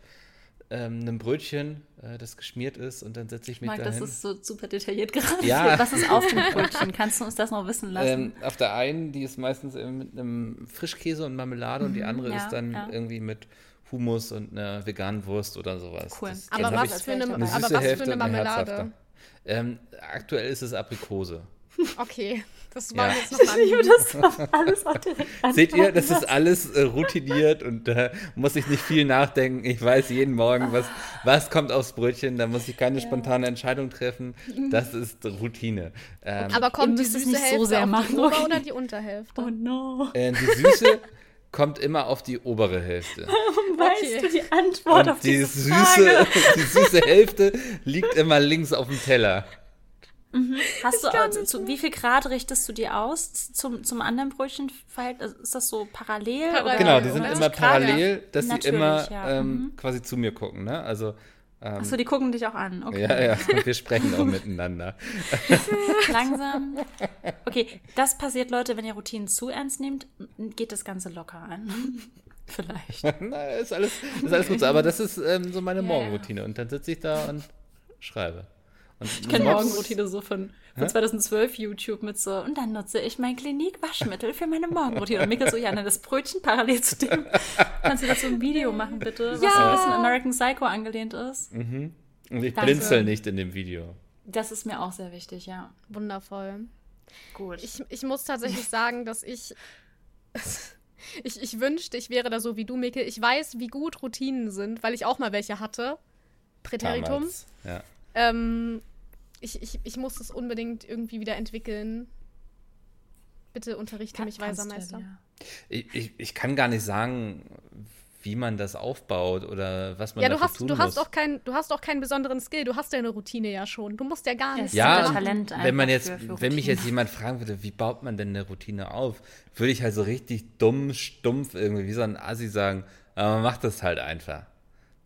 ähm, einem Brötchen, äh, das geschmiert ist, und dann setze ich mich Marc, dahin. das ist so super detailliert gerade. Ja. Was ist auf dem Brötchen? Kannst du uns das noch wissen lassen? Ähm, auf der einen, die ist meistens mit einem Frischkäse und Marmelade mhm, und die mhm, andere ja, ist dann ja. irgendwie mit Hummus und einer veganen Wurst oder sowas. Cool. Das, aber was, für eine, eine aber was für eine Marmelade? Ähm, aktuell ist es Aprikose. Okay, das war ja. jetzt noch ich das alles auch direkt Seht ihr, das ist alles äh, routiniert und da äh, muss ich nicht viel nachdenken. Ich weiß jeden Morgen, was, was kommt aufs Brötchen. Da muss ich keine ja. spontane Entscheidung treffen. Das ist Routine. Ähm, Aber kommt die Süße nicht Hälfte so sehr machen, die Ober- oder die Unterhälfte? Oh no. Äh, die Süße kommt immer auf die obere Hälfte. Warum weißt okay. du die Antwort und auf die süße, Frage? Die süße Hälfte liegt immer links auf dem Teller. Mhm. Hast du, also, zu, wie viel Grad richtest du die aus zum, zum anderen Brötchenverhältnis? Ist das so parallel? parallel genau, die sind immer parallel, dass Natürlich, sie immer ja. ähm, mhm. quasi zu mir gucken. Ne? Also ähm, Achso, die gucken dich auch an. Okay. Ja, ja, und wir sprechen auch miteinander. Langsam. Okay, das passiert, Leute, wenn ihr Routinen zu ernst nehmt, geht das Ganze locker an. Vielleicht. Na, ist alles, ist alles gut so, aber das ist ähm, so meine ja, Morgenroutine. Und dann sitze ich da und schreibe. Und ich kenne Morgenroutine so von, von 2012 YouTube mit so, und dann nutze ich mein Klinik-Waschmittel für meine Morgenroutine. Und Mikkel so, ja, ne, das Brötchen parallel zu dem. Kannst du dazu ein Video machen, bitte? Was ja. so ein bisschen American Psycho angelehnt ist. Mhm. Und ich Danke. blinzel nicht in dem Video. Das ist mir auch sehr wichtig, ja. Wundervoll. Gut. Ich, ich muss tatsächlich sagen, dass ich. ich, ich wünschte, ich wäre da so wie du, Mikkel. Ich weiß, wie gut Routinen sind, weil ich auch mal welche hatte. Präteritum. Damals, ja. Ähm, ich, ich, ich muss es unbedingt irgendwie wieder entwickeln. Bitte unterrichte kann, mich, weiser Meister. Ich, ich, ich kann gar nicht sagen, wie man das aufbaut oder was man ja, du hast, tun du muss. Hast auch kein, du hast auch keinen besonderen Skill. Du hast deine Routine ja schon. Du musst ja gar nicht. Ja, Talent wenn man jetzt, für, für wenn mich jetzt jemand fragen würde, wie baut man denn eine Routine auf, würde ich halt so richtig dumm, stumpf irgendwie wie so ein Assi sagen, aber man macht das halt einfach.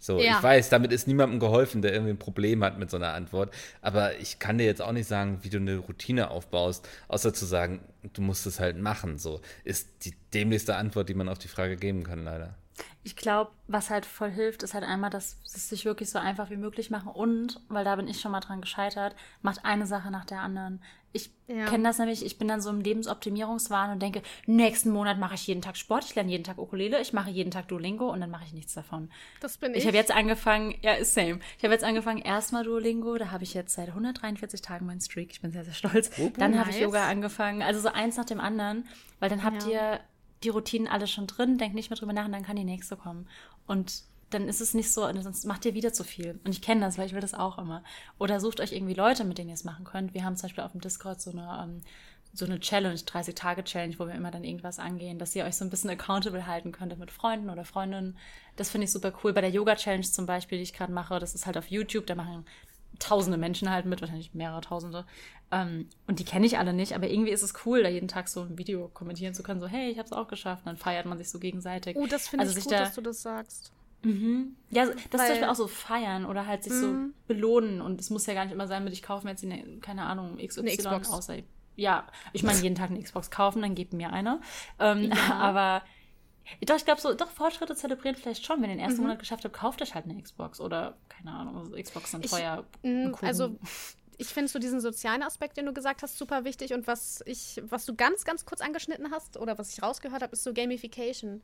So, ja. ich weiß, damit ist niemandem geholfen, der irgendwie ein Problem hat mit so einer Antwort. Aber ich kann dir jetzt auch nicht sagen, wie du eine Routine aufbaust, außer zu sagen, du musst es halt machen. So ist die dämlichste Antwort, die man auf die Frage geben kann, leider. Ich glaube, was halt voll hilft, ist halt einmal, dass es sich wirklich so einfach wie möglich machen und, weil da bin ich schon mal dran gescheitert, macht eine Sache nach der anderen. Ich ja. kenne das nämlich, ich bin dann so im Lebensoptimierungswahn und denke, nächsten Monat mache ich jeden Tag Sport, ich lerne jeden Tag Ukulele, ich mache jeden Tag Duolingo und dann mache ich nichts davon. Das bin ich. Ich habe jetzt angefangen, ja, ist same. Ich habe jetzt angefangen, erstmal Duolingo, da habe ich jetzt seit 143 Tagen meinen Streak, ich bin sehr, sehr stolz. Oh, dann nice. habe ich Yoga angefangen, also so eins nach dem anderen, weil dann habt ja. ihr die Routinen alle schon drin, denkt nicht mehr drüber nach und dann kann die nächste kommen. Und dann ist es nicht so, sonst macht ihr wieder zu viel. Und ich kenne das, weil ich will das auch immer. Oder sucht euch irgendwie Leute, mit denen ihr es machen könnt. Wir haben zum Beispiel auf dem Discord so eine, ähm, so eine Challenge, 30-Tage-Challenge, wo wir immer dann irgendwas angehen, dass ihr euch so ein bisschen accountable halten könntet mit Freunden oder Freundinnen. Das finde ich super cool. Bei der Yoga-Challenge zum Beispiel, die ich gerade mache, das ist halt auf YouTube, da machen tausende Menschen halt mit, wahrscheinlich mehrere tausende. Ähm, und die kenne ich alle nicht, aber irgendwie ist es cool, da jeden Tag so ein Video kommentieren zu können, so, hey, ich habe es auch geschafft. Und dann feiert man sich so gegenseitig. Oh, das finde also ich gut, da, dass du das sagst. Mhm. Ja, das Weil, zum Beispiel auch so feiern oder halt sich so mhm. belohnen. Und es muss ja gar nicht immer sein, mit ich kaufe mir jetzt, eine, keine Ahnung, XY, eine Xbox. außer, ja, ich meine, jeden Tag eine Xbox kaufen, dann gebt mir eine. Ähm, ja. Aber doch, ich glaube so, doch, Fortschritte zelebrieren vielleicht schon. Wenn ihr den ersten mhm. Monat geschafft habt, kauft euch halt eine Xbox oder, keine Ahnung, also Xbox sind teuer. Ich, also, ich finde so diesen sozialen Aspekt, den du gesagt hast, super wichtig. Und was ich, was du ganz, ganz kurz angeschnitten hast oder was ich rausgehört habe, ist so Gamification.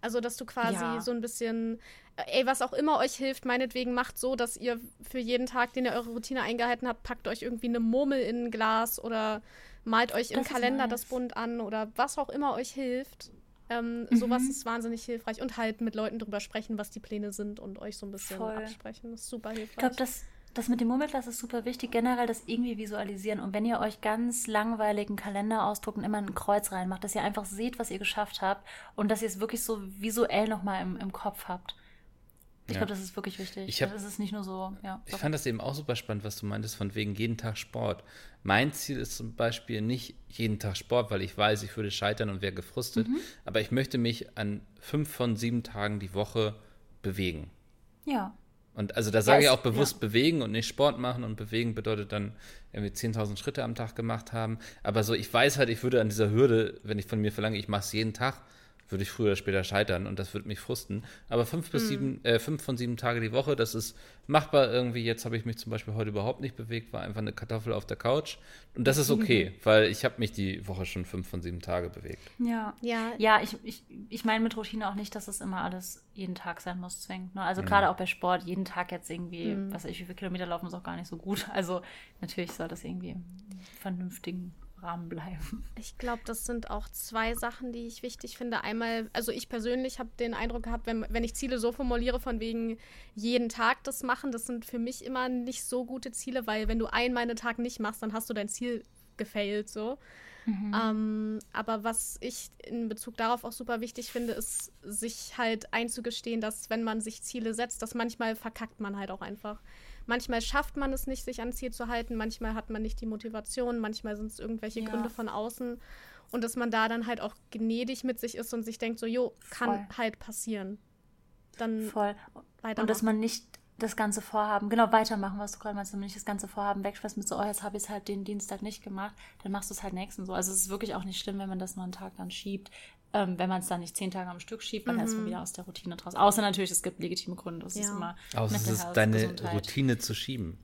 Also, dass du quasi ja. so ein bisschen, ey, was auch immer euch hilft, meinetwegen macht so, dass ihr für jeden Tag, den ihr eure Routine eingehalten habt, packt euch irgendwie eine Murmel in ein Glas oder malt euch im Kalender nice. das bunt an oder was auch immer euch hilft. Ähm, mhm. Sowas ist wahnsinnig hilfreich. Und halt mit Leuten drüber sprechen, was die Pläne sind und euch so ein bisschen Voll. absprechen. Das ist super hilfreich. Ich glaube, das, das mit dem Murmelglas ist super wichtig, generell das irgendwie visualisieren. Und wenn ihr euch ganz langweiligen Kalender ausdruckt und immer ein Kreuz reinmacht, dass ihr einfach seht, was ihr geschafft habt und dass ihr es wirklich so visuell nochmal im, im Kopf habt. Ich ja. glaube, das ist wirklich wichtig. Ich hab, das ist nicht nur so. Ja, ich fand das eben auch super spannend, was du meintest, von wegen jeden Tag Sport. Mein Ziel ist zum Beispiel nicht jeden Tag Sport, weil ich weiß, ich würde scheitern und wäre gefrustet. Mhm. Aber ich möchte mich an fünf von sieben Tagen die Woche bewegen. Ja. Und also da sage ich auch bewusst ja. bewegen und nicht Sport machen. Und bewegen bedeutet dann irgendwie 10.000 Schritte am Tag gemacht haben. Aber so, ich weiß halt, ich würde an dieser Hürde, wenn ich von mir verlange, ich mache es jeden Tag, würde ich früher oder später scheitern und das würde mich frusten. Aber fünf bis mm. sieben, äh, fünf von sieben Tage die Woche, das ist machbar irgendwie. Jetzt habe ich mich zum Beispiel heute überhaupt nicht bewegt, war einfach eine Kartoffel auf der Couch. Und das ist okay, weil ich habe mich die Woche schon fünf von sieben Tage bewegt. Ja. Ja, ja ich, ich, ich meine mit Routine auch nicht, dass es immer alles jeden Tag sein muss, zwingend. Ne? Also mhm. gerade auch bei Sport, jeden Tag jetzt irgendwie, mhm. was ich, wie viele Kilometer laufen, ist auch gar nicht so gut. Also natürlich soll das irgendwie vernünftigen Rahmen bleiben. Ich glaube, das sind auch zwei Sachen, die ich wichtig finde. Einmal, also ich persönlich habe den Eindruck gehabt, wenn, wenn ich Ziele so formuliere, von wegen jeden Tag das machen, das sind für mich immer nicht so gute Ziele, weil wenn du einen meinen Tag nicht machst, dann hast du dein Ziel gefailt so. Mhm. Ähm, aber was ich in Bezug darauf auch super wichtig finde, ist, sich halt einzugestehen, dass wenn man sich Ziele setzt, dass manchmal verkackt man halt auch einfach. Manchmal schafft man es nicht, sich an Ziel zu halten, manchmal hat man nicht die Motivation, manchmal sind es irgendwelche ja. Gründe von außen. Und dass man da dann halt auch gnädig mit sich ist und sich denkt, so, jo, kann Voll. halt passieren. Dann Voll. Und dass man nicht das ganze Vorhaben, genau weitermachen, was du gerade meinst, wenn du nicht das ganze Vorhaben wegschmeißt mit so, oh, jetzt habe ich es halt den Dienstag nicht gemacht, dann machst du es halt nächsten so. Also es ist wirklich auch nicht schlimm, wenn man das nur einen Tag dann schiebt ähm, wenn man es dann nicht zehn Tage am Stück schiebt, dann mhm. ist man wieder aus der Routine draus. Außer natürlich, es gibt legitime Gründe. Das ja. ist immer. Außer es ist deine Gesundheit. Routine zu schieben.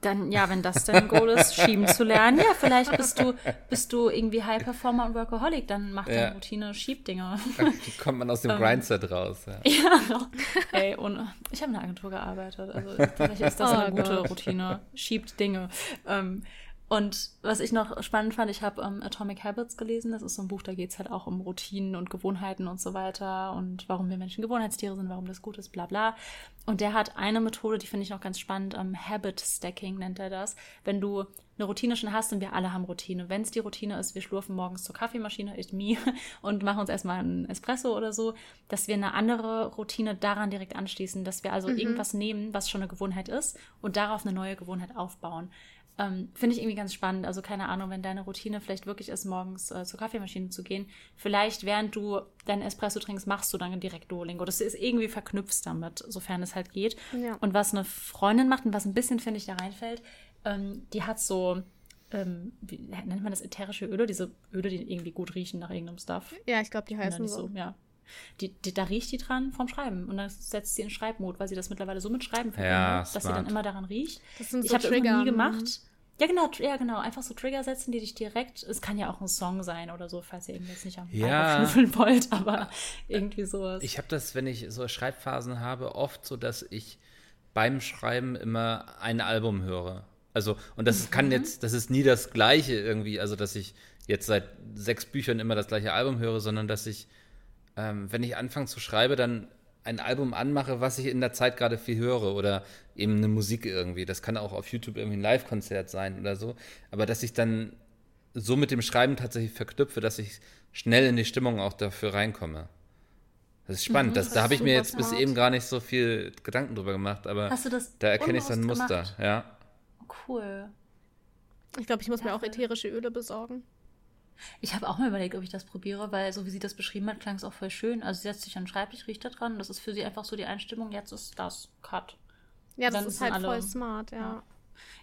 Dann, ja, wenn das dein Goal ist, schieben zu lernen, ja, vielleicht bist du, bist du irgendwie High Performer und Workaholic, dann macht ja. deine Routine Schiebdinge. Wie kommt man aus dem ähm, Grindset raus? Ja, ja ey, und ich habe in einer Agentur gearbeitet, also tatsächlich ist das oh eine gute Routine, schiebt Dinge. Ähm, und was ich noch spannend fand, ich habe ähm, Atomic Habits gelesen. Das ist so ein Buch, da geht es halt auch um Routinen und Gewohnheiten und so weiter und warum wir Menschen Gewohnheitstiere sind, warum das gut ist, bla bla. Und der hat eine Methode, die finde ich noch ganz spannend, ähm, Habit Stacking nennt er das. Wenn du eine Routine schon hast und wir alle haben Routine. Wenn es die Routine ist, wir schlurfen morgens zur Kaffeemaschine, ich me, und machen uns erstmal einen Espresso oder so, dass wir eine andere Routine daran direkt anschließen, dass wir also mhm. irgendwas nehmen, was schon eine Gewohnheit ist und darauf eine neue Gewohnheit aufbauen. Ähm, Finde ich irgendwie ganz spannend. Also keine Ahnung, wenn deine Routine vielleicht wirklich ist, morgens äh, zur Kaffeemaschine zu gehen. Vielleicht während du deinen Espresso trinkst, machst du dann direkt Duolingo. Das ist irgendwie verknüpft damit, sofern es halt geht. Ja. Und was eine Freundin macht und was ein bisschen, finde ich, da reinfällt, ähm, die hat so, ähm, wie nennt man das, ätherische Öle? Diese Öle, die irgendwie gut riechen nach irgendeinem Stuff. Ja, ich glaube, die heißen so. so. Ja, die, die, da riecht die dran vom Schreiben. Und dann setzt sie in Schreibmod, weil sie das mittlerweile so mit Schreiben verbindet, ja, dass sie dann immer daran riecht. Das sind so ich habe das nie gemacht. Ja, genau, ja, genau. Einfach so Trigger setzen, die dich direkt. Es kann ja auch ein Song sein oder so, falls ihr irgendwas nicht am ja. schnüffeln wollt, aber irgendwie sowas. Ich habe das, wenn ich so Schreibphasen habe, oft so, dass ich beim Schreiben immer ein Album höre. Also, und das mhm. kann jetzt, das ist nie das gleiche irgendwie, also dass ich jetzt seit sechs Büchern immer das gleiche Album höre, sondern dass ich, ähm, wenn ich anfange zu schreiben, dann ein Album anmache, was ich in der Zeit gerade viel höre oder eben eine Musik irgendwie. Das kann auch auf YouTube irgendwie ein Live-Konzert sein oder so. Aber dass ich dann so mit dem Schreiben tatsächlich verknüpfe, dass ich schnell in die Stimmung auch dafür reinkomme. Das ist spannend. Mhm, das, das da habe ich mir jetzt smart. bis eben gar nicht so viel Gedanken drüber gemacht, aber da erkenne ich so ein Muster. Gemacht? Ja. Cool. Ich glaube, ich muss ja, mir auch ätherische Öle besorgen. Ich habe auch mal überlegt, ob ich das probiere, weil so wie sie das beschrieben hat, klang es auch voll schön. Also sie setzt sich an den Schreibtisch, riecht da dran. Das ist für sie einfach so die Einstimmung, jetzt ist das Cut. Ja, das ist halt alle, voll smart, ja. Ja,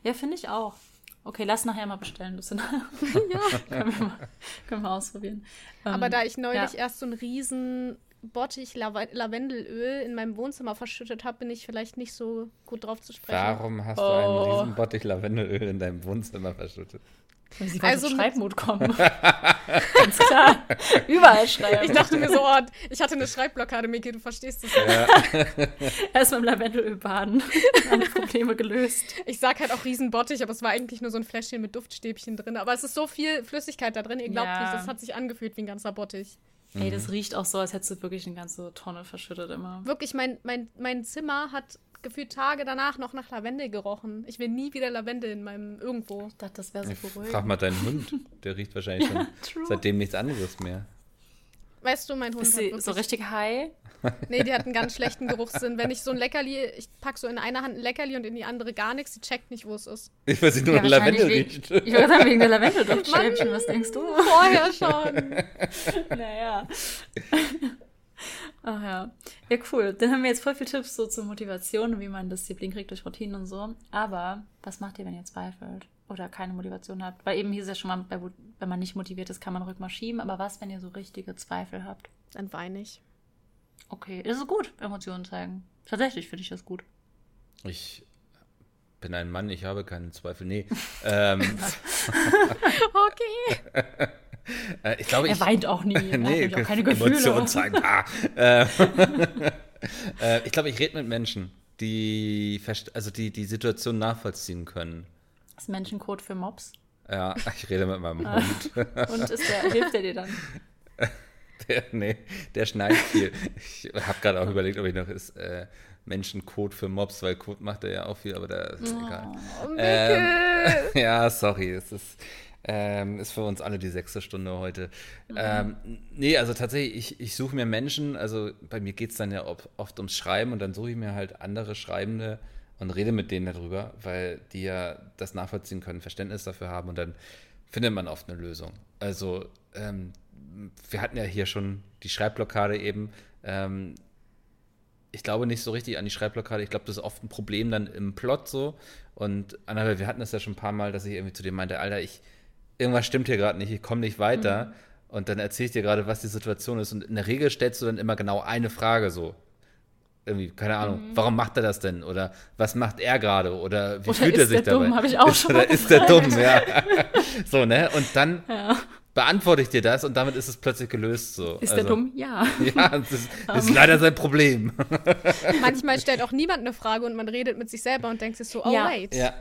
ja finde ich auch. Okay, lass nachher mal bestellen. Das sind, ja. können, wir mal, können wir ausprobieren. Aber ähm, da ich neulich ja. erst so einen riesen Bottich Lavendelöl in meinem Wohnzimmer verschüttet habe, bin ich vielleicht nicht so gut drauf zu sprechen. Warum hast oh. du einen oh. riesen Bottich Lavendelöl in deinem Wohnzimmer verschüttet? Weil sie also Schreibmut kommen. Ganz klar. Überall schreiben. Ich dachte mir so, oh, ich hatte eine Schreibblockade, Miki, du verstehst das ja. Erstmal im Lavendelöl baden. Alle Probleme gelöst. Ich sag halt auch Riesenbottich, aber es war eigentlich nur so ein Fläschchen mit Duftstäbchen drin. Aber es ist so viel Flüssigkeit da drin, ihr glaubt ja. nicht, das hat sich angefühlt wie ein ganzer Bottich. Ey, das riecht auch so, als hättest du wirklich eine ganze Tonne verschüttet immer. Wirklich, mein, mein, mein Zimmer hat gefühlt Tage danach noch nach Lavendel gerochen. Ich will nie wieder Lavendel in meinem irgendwo. Ich dachte, das wäre so beruhigend. Frag mal deinen Hund. Der riecht wahrscheinlich ja, schon seitdem nichts anderes mehr. Weißt du, mein Hund Ist sie so richtig high? Nee, die hat einen ganz schlechten Geruchssinn. Wenn ich so ein Leckerli, ich packe so in einer Hand ein Leckerli und in die andere gar nichts, die checkt nicht, wo es ist. Ich weiß nicht, nur ja, Lavendel riecht. Ich würde sagen, wegen der Lavendelduftstäbchen, was denkst du? Vorher schon. naja. Ach ja. Ja, cool. Dann haben wir jetzt voll viele Tipps so zur Motivation und wie man Disziplin kriegt durch Routinen und so. Aber was macht ihr, wenn ihr zweifelt oder keine Motivation habt? Weil eben hier ist ja schon mal, wenn man nicht motiviert ist, kann man Rückmal schieben. Aber was, wenn ihr so richtige Zweifel habt? dann weine ich. Okay, ist es gut, Emotionen zeigen. Tatsächlich finde ich das gut. Ich bin ein Mann, ich habe keinen Zweifel. Nee. ähm, okay. äh, ich glaube, er ich, weint auch nie. Er nee, hat nämlich auch keine Gefühle. Emotionen zeigen. Ah. Äh, äh, ich glaube, ich rede mit Menschen, die, also die die Situation nachvollziehen können. Das Menschencode für Mobs. Ja, ich rede mit meinem Ah. Hund. Und ist der, hilft er dir dann? Der, nee, der schneidet viel. Ich habe gerade auch überlegt, ob ich noch ist, äh, Menschencode für Mobs, weil Code macht er ja auch viel, aber da ist egal. Oh, Ähm, Mikkel. ja, sorry, es ist, ähm, ist für uns alle die sechste Stunde heute. Ähm, nee, also tatsächlich, ich, ich suche mir Menschen, also bei mir geht es dann ja oft ums Schreiben und dann suche ich mir halt andere Schreibende und rede mit denen darüber, weil die ja das nachvollziehen können, Verständnis dafür haben und dann findet man oft eine Lösung. Also ähm, wir hatten ja hier schon die Schreibblockade eben. Ähm, ich glaube nicht so richtig an die Schreibblockade. Ich glaube, das ist oft ein Problem dann im Plot so. Und Annabelle, wir hatten das ja schon ein paar Mal, dass ich irgendwie zu dir meinte, Alter, ich, irgendwas stimmt hier gerade nicht, ich komme nicht weiter. Und dann erzähle ich dir gerade, was die Situation ist. Und in der Regel stellst du dann immer genau eine Frage so. Irgendwie, keine Ahnung, warum macht er das denn? Oder was macht er gerade? Oder wie Oder fühlt er ist sich der dabei? dumm? Ich auch schon Oder mal ist der dumm, ja. so, ne? Und dann Ja. beantworte ich dir das und damit ist es plötzlich gelöst so. Ist also, der dumm? Ja. Ja, das ist, das ist leider sein Problem. Manchmal stellt auch niemand eine Frage und man redet mit sich selber und denkt sich so, oh Ja. wait. ja,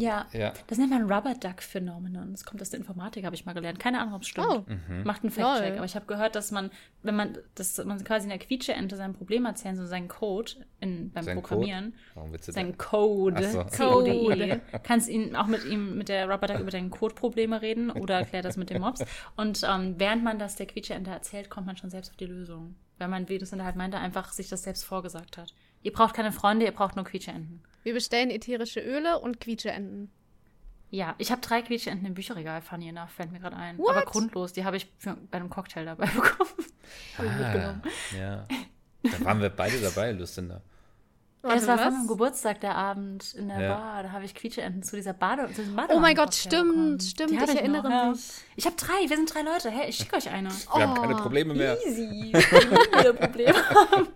Ja. ja. Das nennt man Rubber Duck Phenomenon. Das kommt aus der Informatik, habe ich mal gelernt. Keine Ahnung, ob es stimmt. Oh. Macht einen Fact-Check. Aber ich habe gehört, dass man, wenn man, dass man quasi in der Quietscheente sein Problem erzählen, so seinen Code in, beim Sein Programmieren. Code? Warum willst du Sein das? Code. So. C-O-D-E. Kannst ihn auch mit ihm, mit der Rubber Duck über deine Code-Probleme reden oder erklärt das mit den Mobs. Und ähm, während man das der Quietscheente erzählt, kommt man schon selbst auf die Lösung. Weil man, wie das halt meinte, einfach sich das selbst vorgesagt hat. Ihr braucht keine Freunde, ihr braucht nur Quietscheenten. Wir bestellen ätherische Öle und Quietscheenten. Ja, ich habe drei Quietscheenten im Bücherregal, funny enough, fällt mir gerade ein. What? Aber grundlos, die habe ich für, bei einem Cocktail dabei bekommen. Ich. Ah, ja. Da waren wir beide dabei, Lucinda. Es war von meinem Geburtstag der Abend in der Ja. Bar. Da habe ich Quietscheenten zu dieser Bade, zu diesem Oh mein Gott, stimmt, bekommen. stimmt, Die ich noch, erinnere ja. mich. Ich habe drei, wir sind drei Leute. Hey, ich schicke euch eine. Wir haben keine Probleme mehr. Easy. Wieder Probleme.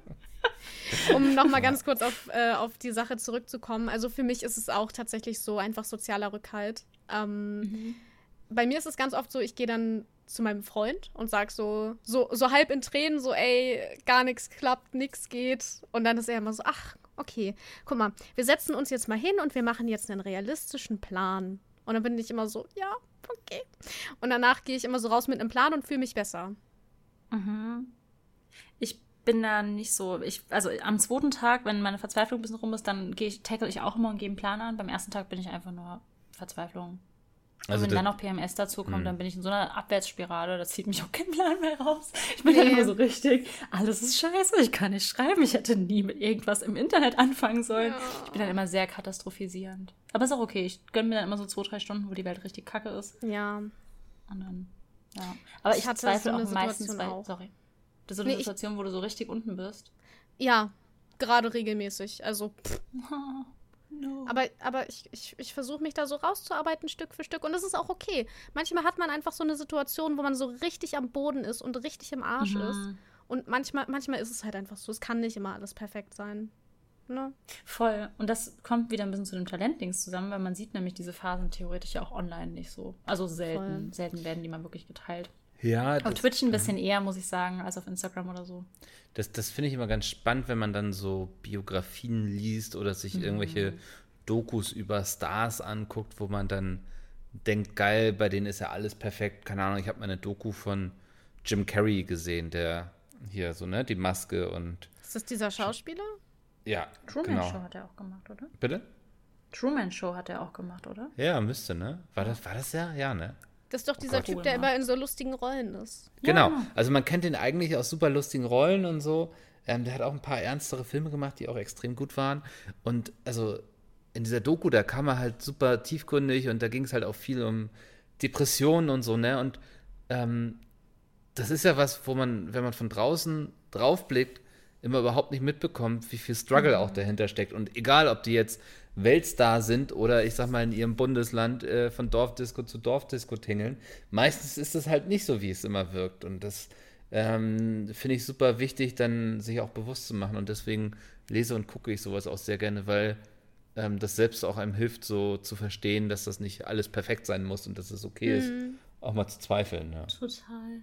Um nochmal ganz kurz auf, äh, auf die Sache zurückzukommen. Also für mich ist es auch tatsächlich so einfach sozialer Rückhalt. Ähm, Bei mir ist es ganz oft so, ich gehe dann zu meinem Freund und sag so, so, so halb in Tränen, so, ey, gar nichts klappt, nichts geht. Und dann ist er immer so, ach, okay, guck mal, wir setzen uns jetzt mal hin und wir machen jetzt einen realistischen Plan. Und dann bin ich immer so, ja, okay. Und danach gehe ich immer so raus mit einem Plan und fühle mich besser. Ich bin da nicht so. Ich, also am zweiten Tag, wenn meine Verzweiflung ein bisschen rum ist, dann gehe ich, tackle ich auch immer und gehe einen Plan an. Beim ersten Tag bin ich einfach nur Verzweiflung. Also und wenn dann noch PMS dazu kommt, dann bin ich in so einer Abwärtsspirale, da zieht mich auch kein Plan mehr raus. Ich bin dann Nee. immer so richtig, alles ist scheiße, ich kann nicht schreiben, ich hätte nie mit irgendwas im Internet anfangen sollen. Ich bin dann immer sehr katastrophisierend. Aber ist auch okay, ich gönne mir dann immer so zwei, drei Stunden, wo die Welt richtig kacke ist. Ja. Und dann, ja. Aber Ich ich, hatte zweifle so auch meistens bei, auch. sorry. Das ist so Nee, eine ich- Situation, wo du so richtig unten bist. Ja, gerade regelmäßig. Also, pff. No. aber, aber ich, ich, ich versuche mich da so rauszuarbeiten, Stück für Stück. Und das ist auch okay. Manchmal hat man einfach so eine Situation, wo man so richtig am Boden ist und richtig im Arsch Mhm. ist. Und manchmal, manchmal ist es halt einfach so. Es kann nicht immer alles perfekt sein. Ne? Voll. Und das kommt wieder ein bisschen zu dem Talentdings zusammen, weil man sieht nämlich diese Phasen theoretisch ja auch online nicht so. Also selten. Voll. Selten werden die mal wirklich geteilt. Ja, Auf das, Twitch ein bisschen eher, muss ich sagen, als auf Instagram oder so. das, das finde ich immer ganz spannend, wenn man dann so Biografien liest oder sich Mhm. irgendwelche Dokus über Stars anguckt, wo man dann denkt, geil, bei denen ist ja alles perfekt. Keine Ahnung, ich habe mal eine Doku von Jim Carrey gesehen, der hier so, ne, die Maske und Ist das dieser Schauspieler? ja, Truman genau. Show hat er auch gemacht, oder? Bitte? Truman Show hat er auch gemacht, oder? Ja, müsste, ne? War das, war das ja? Ja, ne? Das ist doch dieser Gott. Typ, der immer in so lustigen Rollen ist. Genau. Ja. Also man kennt ihn eigentlich aus super lustigen Rollen und so. Ähm, der hat auch ein paar ernstere Filme gemacht, die auch extrem gut waren. Und also in dieser Doku, da kam er halt super tiefgründig und da ging es halt auch viel um Depressionen und so, ne? Und ähm, das ist ja was, wo man, wenn man von draußen draufblickt, immer überhaupt nicht mitbekommt, wie viel Struggle auch dahinter steckt. Und egal, ob die jetzt Weltstar sind oder ich sag mal in ihrem Bundesland äh, von Dorfdisco zu Dorfdisco tingeln, meistens ist es halt nicht so, wie es immer wirkt. Und das ähm, finde ich super wichtig, dann sich auch bewusst zu machen. Und deswegen lese und gucke ich sowas auch sehr gerne, weil ähm, das selbst auch einem hilft, so zu verstehen, dass das nicht alles perfekt sein muss und dass es okay mhm. ist, auch mal zu zweifeln. Ja. Total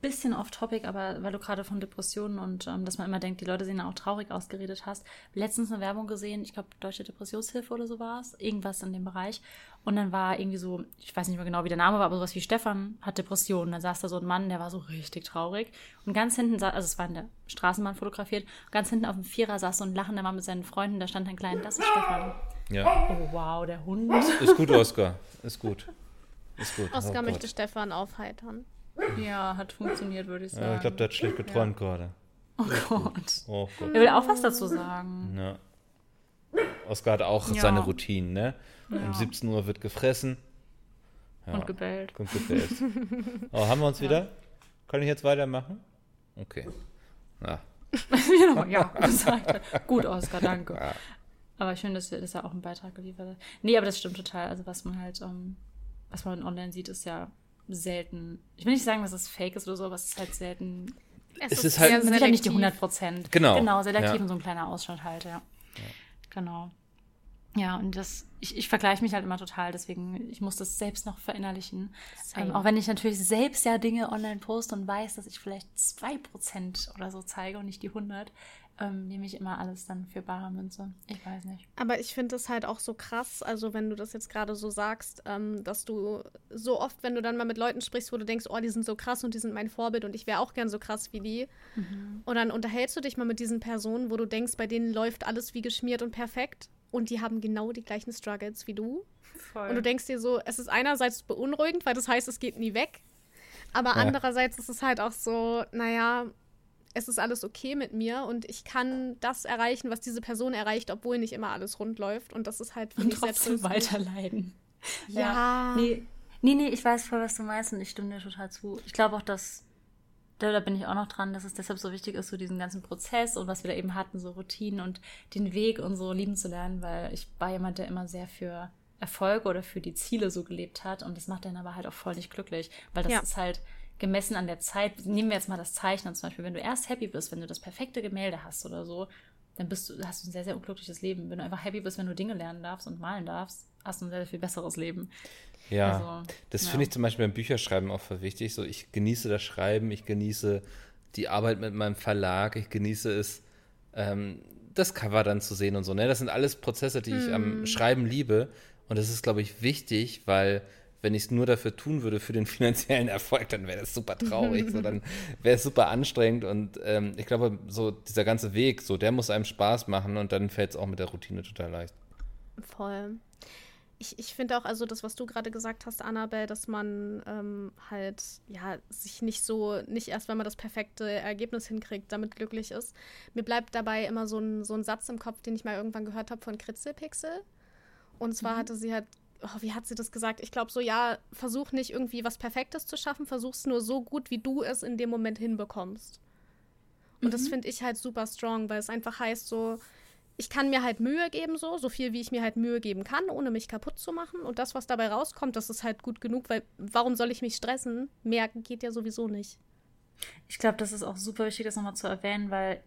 bisschen off-topic, aber weil du gerade von Depressionen und ähm, dass man immer denkt, die Leute sehen auch traurig ausgeredet hast. Letztens eine Werbung gesehen, ich glaube, Deutsche Depressionshilfe oder so war es, irgendwas in dem Bereich. Und dann war irgendwie so, ich weiß nicht mehr genau, wie der Name war, aber sowas wie Stefan hat Depressionen. Dann saß da so ein Mann, der war so richtig traurig. Und ganz hinten, also es war in der Straßenbahn fotografiert, ganz hinten auf dem Vierer saß so ein lachender Mann mit seinen Freunden, da stand ein kleiner, das ist Stefan. Ja. Oh wow, der Hund. Ist gut, Oskar. Ist gut. Ist gut. Oskar oh möchte Stefan aufheitern. Ja, hat funktioniert, würde ich sagen. Ja, ich glaube, der hat schlecht geträumt ja. gerade. Oh Gott. Oh Gott. Er will auch was dazu sagen. Ja. Oskar hat auch ja. seine Routinen, ne? Um 17 Uhr wird gefressen. Und gebellt. Und gebellt. oh, haben wir uns wieder? Kann ich jetzt weitermachen? Okay. Ja. genau, ja, gesagt. Gut, Oskar, danke. Ja. Aber schön, dass, dass er auch einen Beitrag geliefert hat. Nee, aber das stimmt total. Also, was man halt, um, ähm, was man online sieht, ist ja selten. Ich will nicht sagen, dass es fake ist oder so, aber es ist halt selten. Es, es ist, ist halt sicher nicht die 100 Prozent. Genau. Genau, selektiv ja. und so ein kleiner Ausschnitt halt, ja. ja. Genau. Ja, und das, ich, ich vergleiche mich halt immer total, deswegen, ich muss das selbst noch verinnerlichen. Ähm, auch wenn ich natürlich selbst ja Dinge online poste und weiß, dass ich vielleicht 2% oder so zeige und nicht die 100, ähm, nehme ich immer alles dann für bare Münze. Ich weiß nicht. Aber ich finde es halt auch so krass, also wenn du das jetzt gerade so sagst, ähm, dass du so oft, wenn du dann mal mit Leuten sprichst, wo du denkst, oh, die sind so krass und die sind mein Vorbild und ich wäre auch gern so krass wie die. Mhm. Und dann unterhältst du dich mal mit diesen Personen, wo du denkst, bei denen läuft alles wie geschmiert und perfekt und die haben genau die gleichen Struggles wie du. Voll. Und du denkst dir so, es ist einerseits beunruhigend, weil das heißt, es geht nie weg. Aber ja. andererseits ist es halt auch so, naja, es ist alles okay mit mir und ich kann das erreichen, was diese Person erreicht, obwohl nicht immer alles rund läuft. Und das ist halt für und mich trotzdem weiterleiden. Ja. ja. Nee, nee, nee, ich weiß voll, was du meinst und ich stimme dir total zu. Ich glaube auch, dass, da, da bin ich auch noch dran, dass es deshalb so wichtig ist, so diesen ganzen Prozess und was wir da eben hatten, so Routinen und den Weg und so lieben zu lernen, weil ich war jemand, der immer sehr für Erfolg oder für die Ziele so gelebt hat und das macht dann aber halt auch voll nicht glücklich, weil das ja. ist halt gemessen an der Zeit, nehmen wir jetzt mal das Zeichnen zum Beispiel, wenn du erst happy bist, wenn du das perfekte Gemälde hast oder so, dann bist du, hast du ein sehr, sehr unglückliches Leben. Wenn du einfach happy bist, wenn du Dinge lernen darfst und malen darfst, hast du ein sehr, sehr viel besseres Leben. Ja, also, das ja. finde ich zum Beispiel beim Bücherschreiben auch voll wichtig. So, ich genieße das Schreiben, ich genieße die Arbeit mit meinem Verlag, ich genieße es, ähm, das Cover dann zu sehen und so. Ne? Das sind alles Prozesse, die ich am hm. Schreiben liebe. Und das ist, glaube ich, wichtig, weil wenn ich es nur dafür tun würde, für den finanziellen Erfolg, dann wäre das super traurig. so, dann wäre es super anstrengend. Und ähm, ich glaube, so dieser ganze Weg, so der muss einem Spaß machen und dann fällt es auch mit der Routine total leicht. Voll. Ich, ich finde auch, also das, was du gerade gesagt hast, Annabelle, dass man ähm, halt, ja, sich nicht so, nicht erst, wenn man das perfekte Ergebnis hinkriegt, damit glücklich ist. Mir bleibt dabei immer so ein, so ein Satz im Kopf, den ich mal irgendwann gehört habe von Kritzelpixel. Und zwar mhm. hatte sie halt oh, wie hat sie das gesagt? Ich glaube so, ja, versuch nicht irgendwie was Perfektes zu schaffen, versuch es nur so gut, wie du es in dem Moment hinbekommst. Und mhm. das finde ich halt super strong, weil es einfach heißt so, ich kann mir halt Mühe geben, so, so viel wie ich mir halt Mühe geben kann, ohne mich kaputt zu machen. Und das, was dabei rauskommt, das ist halt gut genug, weil warum soll ich mich stressen? Mehr geht ja sowieso nicht. Ich glaube, das ist auch super wichtig, das nochmal zu erwähnen, weil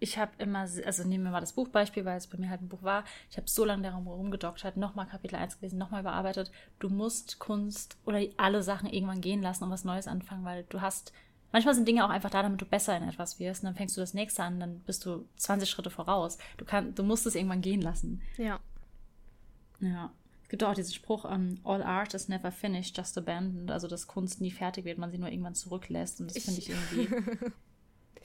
ich habe immer, also nehmen wir mal das Buchbeispiel, weil es bei mir halt ein Buch war. Ich habe so lange darum rumgedoktert, nochmal Kapitel 1 gelesen, nochmal überarbeitet. Du musst Kunst oder alle Sachen irgendwann gehen lassen und was Neues anfangen, weil du hast, manchmal sind Dinge auch einfach da, damit du besser in etwas wirst. Und dann fängst du das nächste an, dann bist du 20 Schritte voraus. Du, kann, du musst es irgendwann gehen lassen. Ja. Ja. Es gibt auch diesen Spruch, um, ähm, all art is never finished, just abandoned. Also, dass Kunst nie fertig wird, man sie nur irgendwann zurücklässt. Und das finde ich irgendwie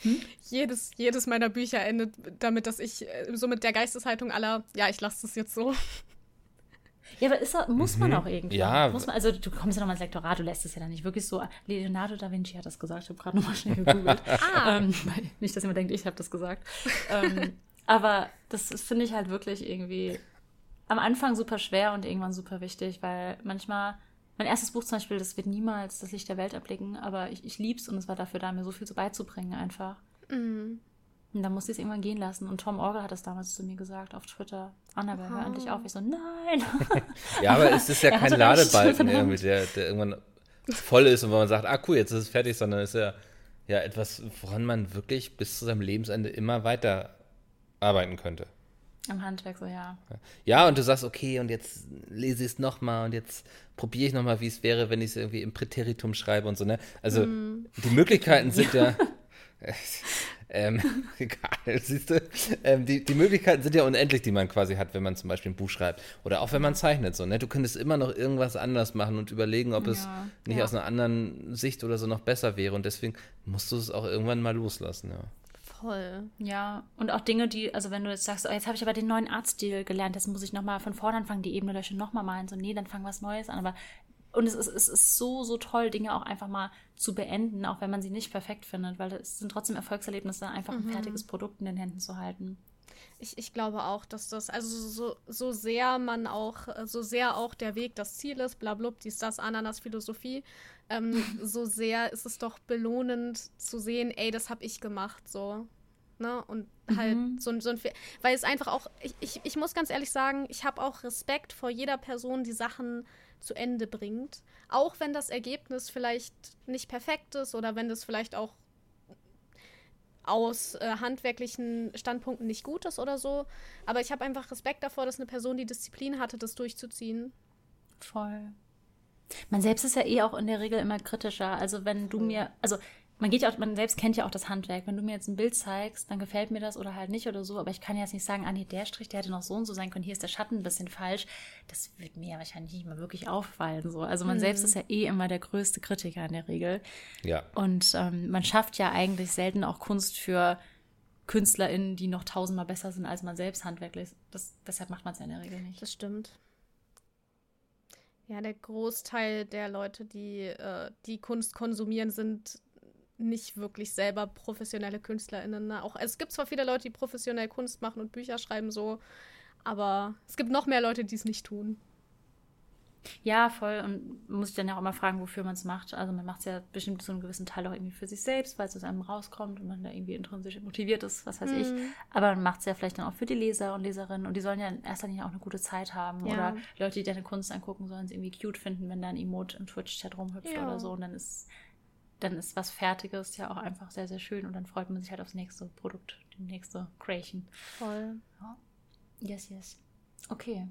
Hm? Jedes, jedes meiner Bücher endet damit, dass ich äh, so mit der Geisteshaltung aller, ja, ich lasse das jetzt so. Ja, aber ist, muss man mhm. auch irgendwie. Ja. Muss man, also du kommst ja nochmal ins Lektorat, du lässt es ja dann nicht wirklich so. Leonardo da Vinci hat das gesagt, ich habe gerade nochmal schnell gegoogelt. ah. Ähm, nicht, dass jemand denkt, ich habe das gesagt. ähm, aber das, das finde ich halt wirklich irgendwie am Anfang super schwer und irgendwann super wichtig, weil manchmal mein erstes Buch zum Beispiel, das wird niemals das Licht der Welt erblicken, aber ich, ich lieb's und es war dafür da, mir so viel so beizubringen einfach. Mhm. Und dann musste ich es irgendwann gehen lassen. Und Tom Orgel hat das damals zu mir gesagt auf Twitter. Annabelle, oh. hör endlich auf. Ich so, nein. ja, aber es ist ja kein Ladebalken irgendwie, der, der irgendwann voll ist und wo man sagt, ah cool, jetzt ist es fertig, sondern es ist ja, ja etwas, woran man wirklich bis zu seinem Lebensende immer weiter arbeiten könnte. Am Handwerk, so ja. Ja, und du sagst, okay, und jetzt lese ich es nochmal und jetzt probiere ich nochmal, wie es wäre, wenn ich es irgendwie im Präteritum schreibe und so, ne? Also mm. die Möglichkeiten sind ja. ähm, egal, siehst du? Ähm, die, die Möglichkeiten sind ja unendlich, die man quasi hat, wenn man zum Beispiel ein Buch schreibt. Oder auch wenn man zeichnet, so, ne? Du könntest immer noch irgendwas anders machen und überlegen, ob ja, es nicht ja. aus einer anderen Sicht oder so noch besser wäre. Und deswegen musst du es auch irgendwann mal loslassen, ja. Voll. Ja, und auch Dinge, die, also wenn du jetzt sagst, oh, jetzt habe ich aber den neuen Artstil gelernt, jetzt muss ich nochmal von vorne anfangen, die Ebene löschen, nochmal malen, so, nee, dann fang was Neues an. Aber und es ist, es ist so, so toll, Dinge auch einfach mal zu beenden, auch wenn man sie nicht perfekt findet, weil es sind trotzdem Erfolgserlebnisse, einfach mhm. ein fertiges Produkt in den Händen zu halten. Ich, ich glaube auch, dass das, also so, so sehr man auch, so sehr auch der Weg das Ziel ist, blablub, dies, das, Ananas, Philosophie, ähm, so sehr ist es doch belohnend zu sehen, ey, das habe ich gemacht, so. Ne? Und halt mhm. so, so ein, weil es einfach auch, ich, ich, ich muss ganz ehrlich sagen, ich habe auch Respekt vor jeder Person, die Sachen zu Ende bringt. Auch wenn das Ergebnis vielleicht nicht perfekt ist oder wenn das vielleicht auch aus äh, handwerklichen Standpunkten nicht gut ist oder so. Aber ich habe einfach Respekt davor, dass eine Person die Disziplin hatte, das durchzuziehen. Voll. Man selbst ist ja eh auch in der Regel immer kritischer. Also wenn du mir, also man geht ja auch, man selbst kennt ja auch das Handwerk. Wenn du mir jetzt ein Bild zeigst, dann gefällt mir das oder halt nicht oder so. Aber ich kann jetzt nicht sagen, ah nee, der Strich, der hätte noch so und so sein können. Hier ist der Schatten ein bisschen falsch. Das wird mir ja wahrscheinlich nicht mal wirklich auffallen. So. Also man mhm. selbst ist ja eh immer der größte Kritiker in der Regel. Ja. Und ähm, man schafft ja eigentlich selten auch Kunst für KünstlerInnen, die noch tausendmal besser sind als man selbst handwerklich. Das, deshalb macht man es ja in der Regel nicht. Das stimmt. Ja, der Großteil der Leute, die äh, die Kunst konsumieren, sind nicht wirklich selber professionelle KünstlerInnen. Ne? Auch, es gibt zwar viele Leute, die professionell Kunst machen und Bücher schreiben, so, aber es gibt noch mehr Leute, die es nicht tun. Ja, voll. Und muss ich dann ja auch immer fragen, wofür man es macht. Also man macht es ja bestimmt zu einem gewissen Teil auch irgendwie für sich selbst, weil es aus einem rauskommt und man da irgendwie intrinsisch motiviert ist, was weiß mhm. ich. Aber man macht es ja vielleicht dann auch für die Leser und Leserinnen und die sollen ja in erster Linie auch eine gute Zeit haben. Ja. Oder Leute, die deine Kunst angucken, sollen es irgendwie cute finden, wenn da ein Emote im Twitch-Chat rumhüpft ja. oder so. Und dann ist dann ist was Fertiges ja auch einfach sehr, sehr schön und dann freut man sich halt aufs nächste Produkt, die nächste Creation. Voll. Ja. Yes, yes. Okay.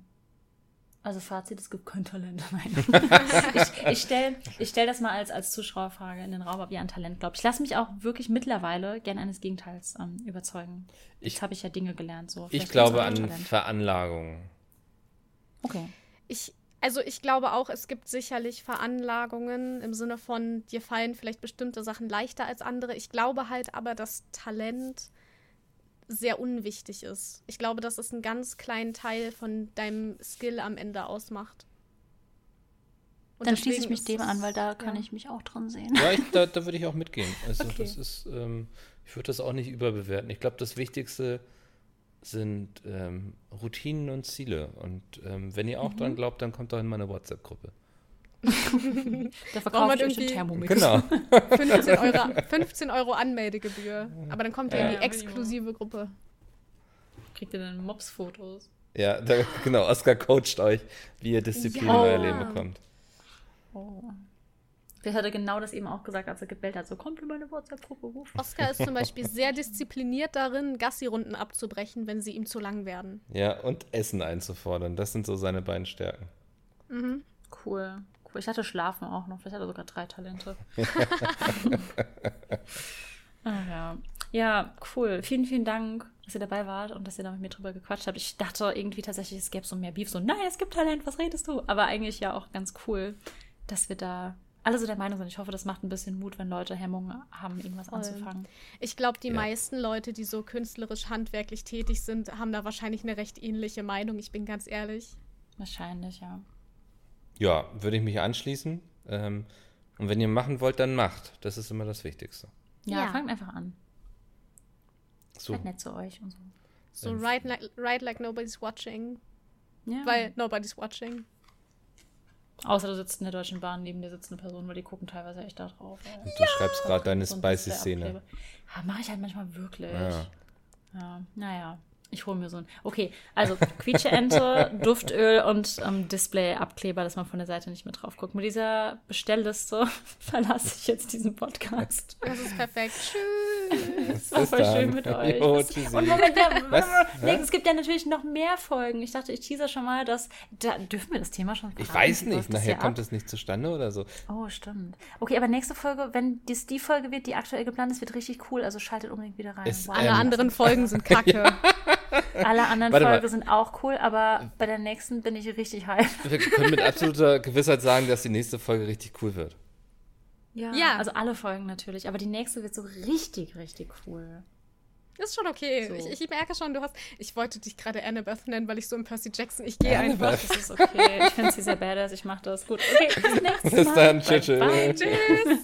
Also Fazit, es gibt kein Talent. ich ich stelle ich stell das mal als, als Zuschauerfrage in den Raum, ob ihr an Talent glaubt. Ich lasse mich auch wirklich mittlerweile gern eines Gegenteils ähm, überzeugen. Ich, Jetzt habe ich ja Dinge gelernt. So. ich glaube an Talent. Veranlagung. Okay. Ich, also ich glaube auch, es gibt sicherlich Veranlagungen im Sinne von, dir fallen vielleicht bestimmte Sachen leichter als andere. Ich glaube halt aber, dass Talent sehr unwichtig ist. Ich glaube, dass es einen ganz kleinen Teil von deinem Skill am Ende ausmacht. Und Dann schließe ich mich dem an, weil da kann ja. ich mich auch drin sehen. Ja, ich, da, da würde ich auch mitgehen. Also okay. das ist, ähm, ich würde das auch nicht überbewerten. Ich glaube, das Wichtigste sind ähm, Routinen und Ziele. Und ähm, wenn ihr auch mhm. dran glaubt, dann kommt doch in meine WhatsApp-Gruppe. da verkauft man irgendwie Thermomix. Genau. 15 Euro, 15 Euro Anmeldegebühr. Aber dann kommt ihr ja, in die exklusive Gruppe. Kriegt ihr dann Mobs-Fotos? Ja, da, genau. Oskar coacht euch, wie ihr Disziplin ja. in euer Leben bekommt. Oh. Der hatte genau das eben auch gesagt, als er gebellt hat. So, kommt in meine WhatsApp-Gruppe. Oskar ist zum Beispiel sehr diszipliniert darin, Gassi-Runden abzubrechen, wenn sie ihm zu lang werden. Ja, und Essen einzufordern. Das sind so seine beiden Stärken. Mhm. Cool. Cool. Ich hatte Schlafen auch noch. Vielleicht hat er sogar drei Talente. ah, ja. ja, cool. Vielen, vielen Dank, dass ihr dabei wart und dass ihr da mit mir drüber gequatscht habt. Ich dachte irgendwie tatsächlich, es gäbe so mehr Beef. So, nein, es gibt Talent, was redest du? Aber eigentlich ja auch ganz cool, dass wir da alle so der Meinung sind. Ich hoffe, das macht ein bisschen Mut, wenn Leute Hemmungen haben, irgendwas Voll. anzufangen. Ich glaube, die ja. meisten Leute, die so künstlerisch, handwerklich tätig sind, haben da wahrscheinlich eine recht ähnliche Meinung. Ich bin ganz ehrlich. Wahrscheinlich, ja. Ja, würde ich mich anschließen. Ähm, und wenn ihr machen wollt, dann macht. Das ist immer das Wichtigste. Ja, ja. fangt einfach an. So. Seid nett zu euch und so. So, ähm, write, like, write like nobody's watching. Ja. Weil nobody's watching. Außer du sitzt in der Deutschen Bahn, neben dir sitzt eine Person, weil die gucken teilweise echt da drauf. Und du ja. schreibst gerade deine so spicy Szene. Ja, mache ich halt manchmal wirklich. Ja. ja. Naja. Ich hole mir so ein. Okay, also Quietscheente, Duftöl und ähm, Display-Abkleber, dass man von der Seite nicht mehr drauf guckt. Mit dieser Bestellliste verlasse ich jetzt diesen Podcast. Das ist perfekt. Tschüss. Es war voll schön mit euch. Jo, und Moment, ja, Was? nee, Hä? es gibt ja natürlich noch mehr Folgen. Ich dachte, ich teaser schon mal, dass. Da, dürfen wir das Thema schon Ich verraten? weiß Wie nicht, nachher kommt es nicht zustande oder so. Oh, stimmt. Okay, aber nächste Folge, wenn dies die Folge wird, die aktuell geplant ist, wird richtig cool. Also schaltet unbedingt wieder rein. Es- Alle Ähm, anderen Folgen sind kacke. Alle anderen Warte mal. Folgen sind auch cool, aber bei der nächsten bin ich richtig hyped. Wir können mit absoluter Gewissheit sagen, dass die nächste Folge richtig cool wird. Ja, Ja. also alle Folgen natürlich, aber die nächste wird so richtig, richtig cool. Ist schon okay. So. Ich, ich merke schon, du hast. Ich wollte dich gerade Annabeth nennen, weil ich so im Percy Jackson. Ich gehe einfach. Das ist okay. Ich finde sie sehr badass, ich mache das. Gut, okay, bis nächstes Mal. Bis dann, tschüss. Bye. tschüss. Tschüss.